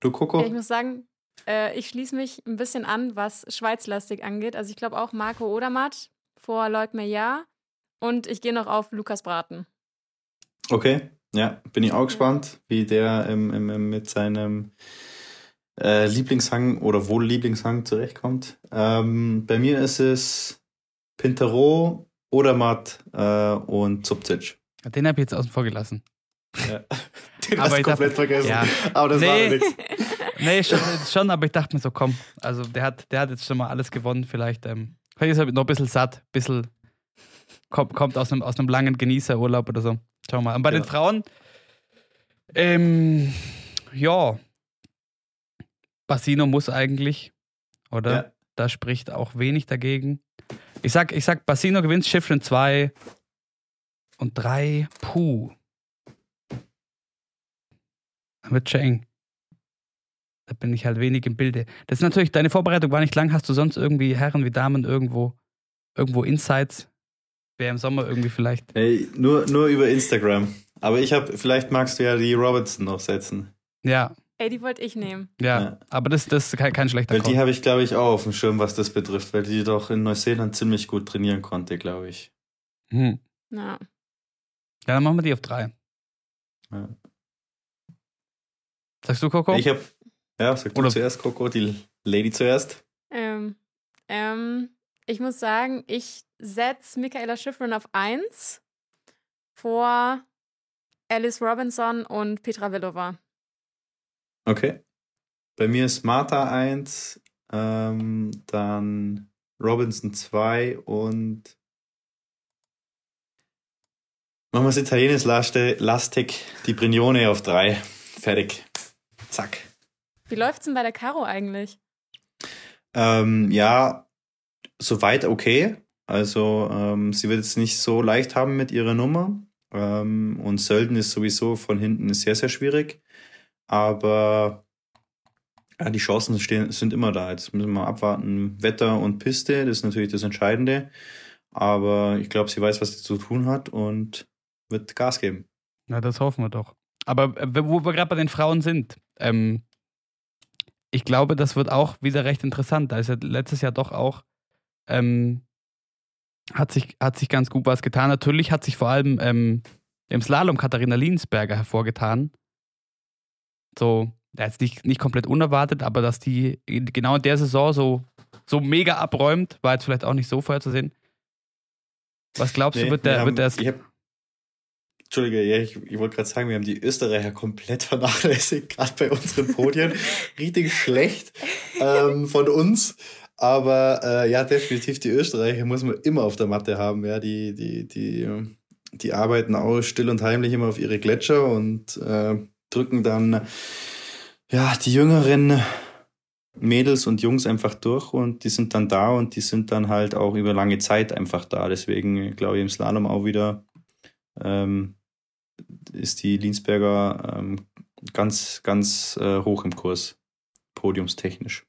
Du, Coco? Ja, ich muss sagen, äh, ich schließe mich ein bisschen an, was Schweizlastig angeht. Also ich glaube auch Marco Odermatt vor Leuk Meillard und ich gehe noch auf Lukas Braten. Okay, ja, bin ich auch gespannt, wie der ähm, ähm, mit seinem äh, Lieblingshang oder wohl Lieblingshang zurechtkommt. Ähm, bei mir ist es Pintero, Odermatt äh, und Zubcic. Den habe ich jetzt außen vor gelassen. Ja. Den aber hast du komplett dachte, vergessen. Ja. Aber das nee. war nichts. Nee, schon, schon, aber ich dachte mir so, komm, also der hat, der hat jetzt schon mal alles gewonnen, vielleicht. Ähm, vielleicht ist er noch ein bisschen satt, ein bisschen kommt, kommt aus, einem, aus einem langen Genießerurlaub oder so. Schauen wir mal. Und bei ja. den Frauen, ähm, ja, Bassino muss eigentlich, oder? Ja. Da spricht auch wenig dagegen. Ich sag, ich sag Bassino gewinnt Schiffrin 2 und 3, puh. Wird schon eng. Da bin ich halt wenig im Bilde. Das ist natürlich, deine Vorbereitung war nicht lang. Hast du sonst irgendwie Herren wie Damen irgendwo, irgendwo Insights? Wäre im Sommer irgendwie vielleicht. Hey, nur, nur über Instagram. Aber ich habe, vielleicht magst du ja die Robertson noch setzen. Ja. Ey, die wollte ich nehmen. Ja, ja, aber das, das ist kein, kein schlechter Weil die habe ich, glaube ich, auch auf dem Schirm, was das betrifft, weil die doch in Neuseeland ziemlich gut trainieren konnte, glaube ich. Hm. Ja. Ja, dann machen wir die auf drei. Ja. Sagst du, Coco? Ich habe ja, sag du Oder zuerst, Coco, die Lady zuerst. Ähm, ähm, ich muss sagen, ich setze Michaela Schifrin auf 1 vor Alice Robinson und Petra Villova. Okay. Bei mir ist Martha 1, ähm, dann Robinson 2 und machen wir es italienisch lastig, die Brignone auf 3. Fertig. Zack. Wie läuft's denn bei der Caro eigentlich? Ähm, ja, soweit okay. Also ähm, sie wird jetzt nicht so leicht haben mit ihrer Nummer. Ähm, und Sölden ist sowieso von hinten sehr, sehr schwierig. Aber ja, die Chancen stehen, sind immer da. Jetzt müssen wir abwarten. Wetter und Piste, das ist natürlich das Entscheidende. Aber ich glaube, sie weiß, was sie zu tun hat und wird Gas geben. Na, das hoffen wir doch. Aber äh, wo wir gerade bei den Frauen sind, ähm, ich glaube, das wird auch wieder recht interessant. Da ist ja letztes Jahr doch auch, ähm, hat, sich, hat sich ganz gut was getan. Natürlich hat sich vor allem ähm, im Slalom Katharina Liensberger hervorgetan. So, ja, jetzt nicht, nicht komplett unerwartet, aber dass die genau in der Saison so, so mega abräumt, war jetzt vielleicht auch nicht so vorherzusehen. Was glaubst Nee, du, wird wir der, haben- wird der Entschuldige, ja, ich, ich wollte gerade sagen, wir haben die Österreicher komplett vernachlässigt, gerade bei unseren Podien. Richtig schlecht ähm, von uns. Aber äh, ja, definitiv die Österreicher muss man immer auf der Matte haben. Ja, die, die, die, die arbeiten auch still und heimlich immer auf ihre Gletscher und äh, drücken dann ja die jüngeren Mädels und Jungs einfach durch und die sind dann da und die sind dann halt auch über lange Zeit einfach da. Deswegen glaube ich im Slalom auch wieder ähm, ist die Linsberger ähm, ganz, ganz äh, hoch im Kurs, podiumstechnisch.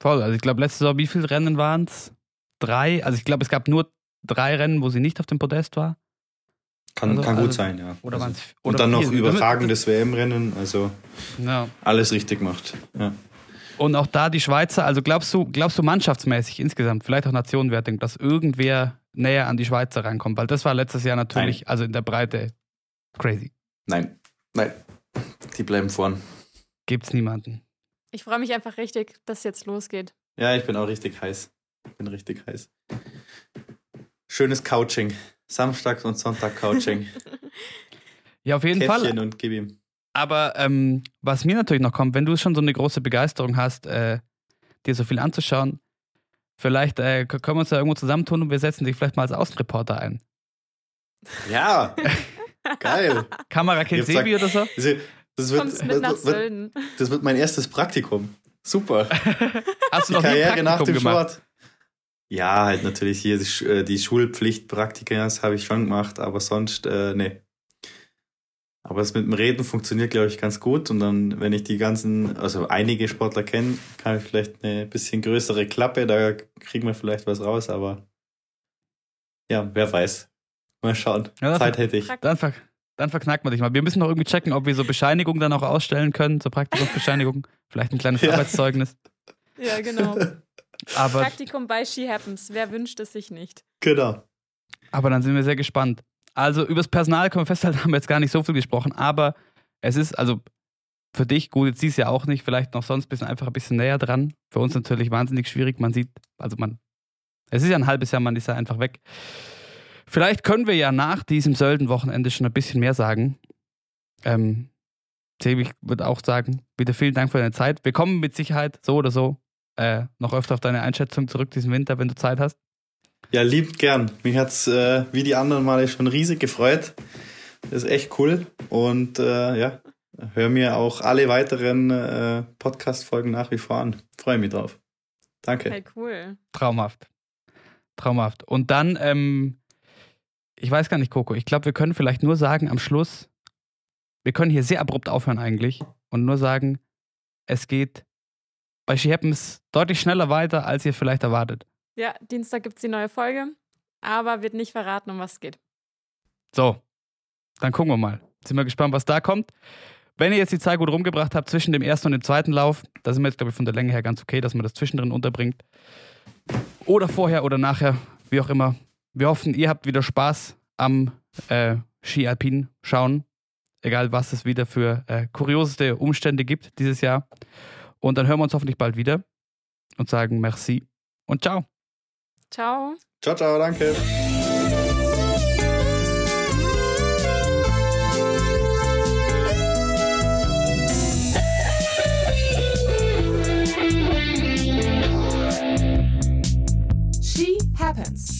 Voll. Also ich glaube, letzte Saison, wie viele Rennen waren es? Drei. Also ich glaube, es gab nur drei Rennen, wo sie nicht auf dem Podest war. Kann, Also- kann gut also- sein, ja. Oder Also- waren's- und oder dann noch vier. überragendes WM-Rennen, also Ja. alles richtig gemacht. Ja. Und auch da die Schweizer, also glaubst du, glaubst du mannschaftsmäßig insgesamt, vielleicht auch Nationenwertung, dass irgendwer näher an die Schweizer rankommt? Weil das war letztes Jahr natürlich, also in der Breite, crazy. Nein, nein, die bleiben vorn. Gibt's niemanden. Ich freue mich einfach richtig, dass es jetzt losgeht. Ja, ich bin auch richtig heiß. Ich bin richtig heiß. Schönes Couching. Samstag und Sonntag Couching. Ja, auf jeden Käffchen Fall. und gib ihm. Aber ähm, was mir natürlich noch kommt, wenn du schon so eine große Begeisterung hast, äh, dir so viel anzuschauen, vielleicht äh, können wir uns da irgendwo zusammentun und wir setzen dich vielleicht mal als Außenreporter ein. Ja, geil. Kamerakind Ich hab Sebi oder so? Das, wird, Kommst mit nach das, wird, Sölden. das wird mein erstes Praktikum. Super. Hast du Die noch Karriere nach Praktikum dem gemacht? Sport. Ja, halt natürlich hier die, äh, die Schulpflichtpraktika, das habe ich schon gemacht, aber sonst, äh, nee. Aber das mit dem Reden funktioniert, glaube ich, ganz gut. Und dann, wenn ich die ganzen, also einige Sportler kenne, kann ich vielleicht eine bisschen größere Klappe, da kriegen wir vielleicht was raus, aber ja, wer weiß. Mal schauen. Ja, das- Zeit hätte ich. Dann, ver dann verknackt man dich mal. Wir müssen noch irgendwie checken, ob wir so Bescheinigungen dann auch ausstellen können, so Praktikumsbescheinigung. Vielleicht ein kleines Ja. Arbeitszeugnis. Ja, genau. Aber, Praktikum bei She Happens. Wer wünscht es sich nicht? Genau. aber dann sind wir sehr gespannt. Also übers Personal können wir festhalten, haben wir jetzt gar nicht so viel gesprochen, aber es ist, also für dich, gut, jetzt siehst du ja auch nicht, vielleicht noch sonst ein bisschen einfach ein bisschen näher dran. Für uns natürlich wahnsinnig schwierig. Man sieht, also man, es ist ja ein halbes Jahr, man ist ja einfach weg. Vielleicht können wir ja nach diesem Sölden-Wochenende schon ein bisschen mehr sagen. Ähm, Sebi würde auch sagen, wieder vielen Dank für deine Zeit. Wir kommen mit Sicherheit so oder so äh, noch öfter auf deine Einschätzung zurück diesen Winter, wenn du Zeit hast. Ja, liebt gern. Mich hat's äh, wie die anderen Male schon riesig gefreut. Das ist echt cool. Und äh, ja, hör mir auch alle weiteren äh, Podcast-Folgen nach wie vor an. Freue mich drauf. Danke. Hey, cool. Traumhaft. Traumhaft. Und dann, ähm, ich weiß gar nicht, Coco, ich glaube, wir können vielleicht nur sagen am Schluss, wir können hier sehr abrupt aufhören eigentlich und nur sagen, es geht bei She Happens deutlich schneller weiter, als ihr vielleicht erwartet. Ja, Dienstag gibt es die neue Folge, aber wird nicht verraten, um was es geht. So, dann gucken wir mal. Sind wir gespannt, was da kommt. Wenn ihr jetzt die Zeit gut rumgebracht habt zwischen dem ersten und dem zweiten Lauf, da sind wir jetzt, glaube ich, von der Länge her ganz okay, dass man das zwischendrin unterbringt. Oder vorher oder nachher, wie auch immer. Wir hoffen, ihr habt wieder Spaß am äh, Ski Alpin schauen. Egal, was es wieder für äh, kurioseste Umstände gibt dieses Jahr. Und dann hören wir uns hoffentlich bald wieder und sagen Merci und ciao. Ciao. Ciao, ciao, danke. She Happens.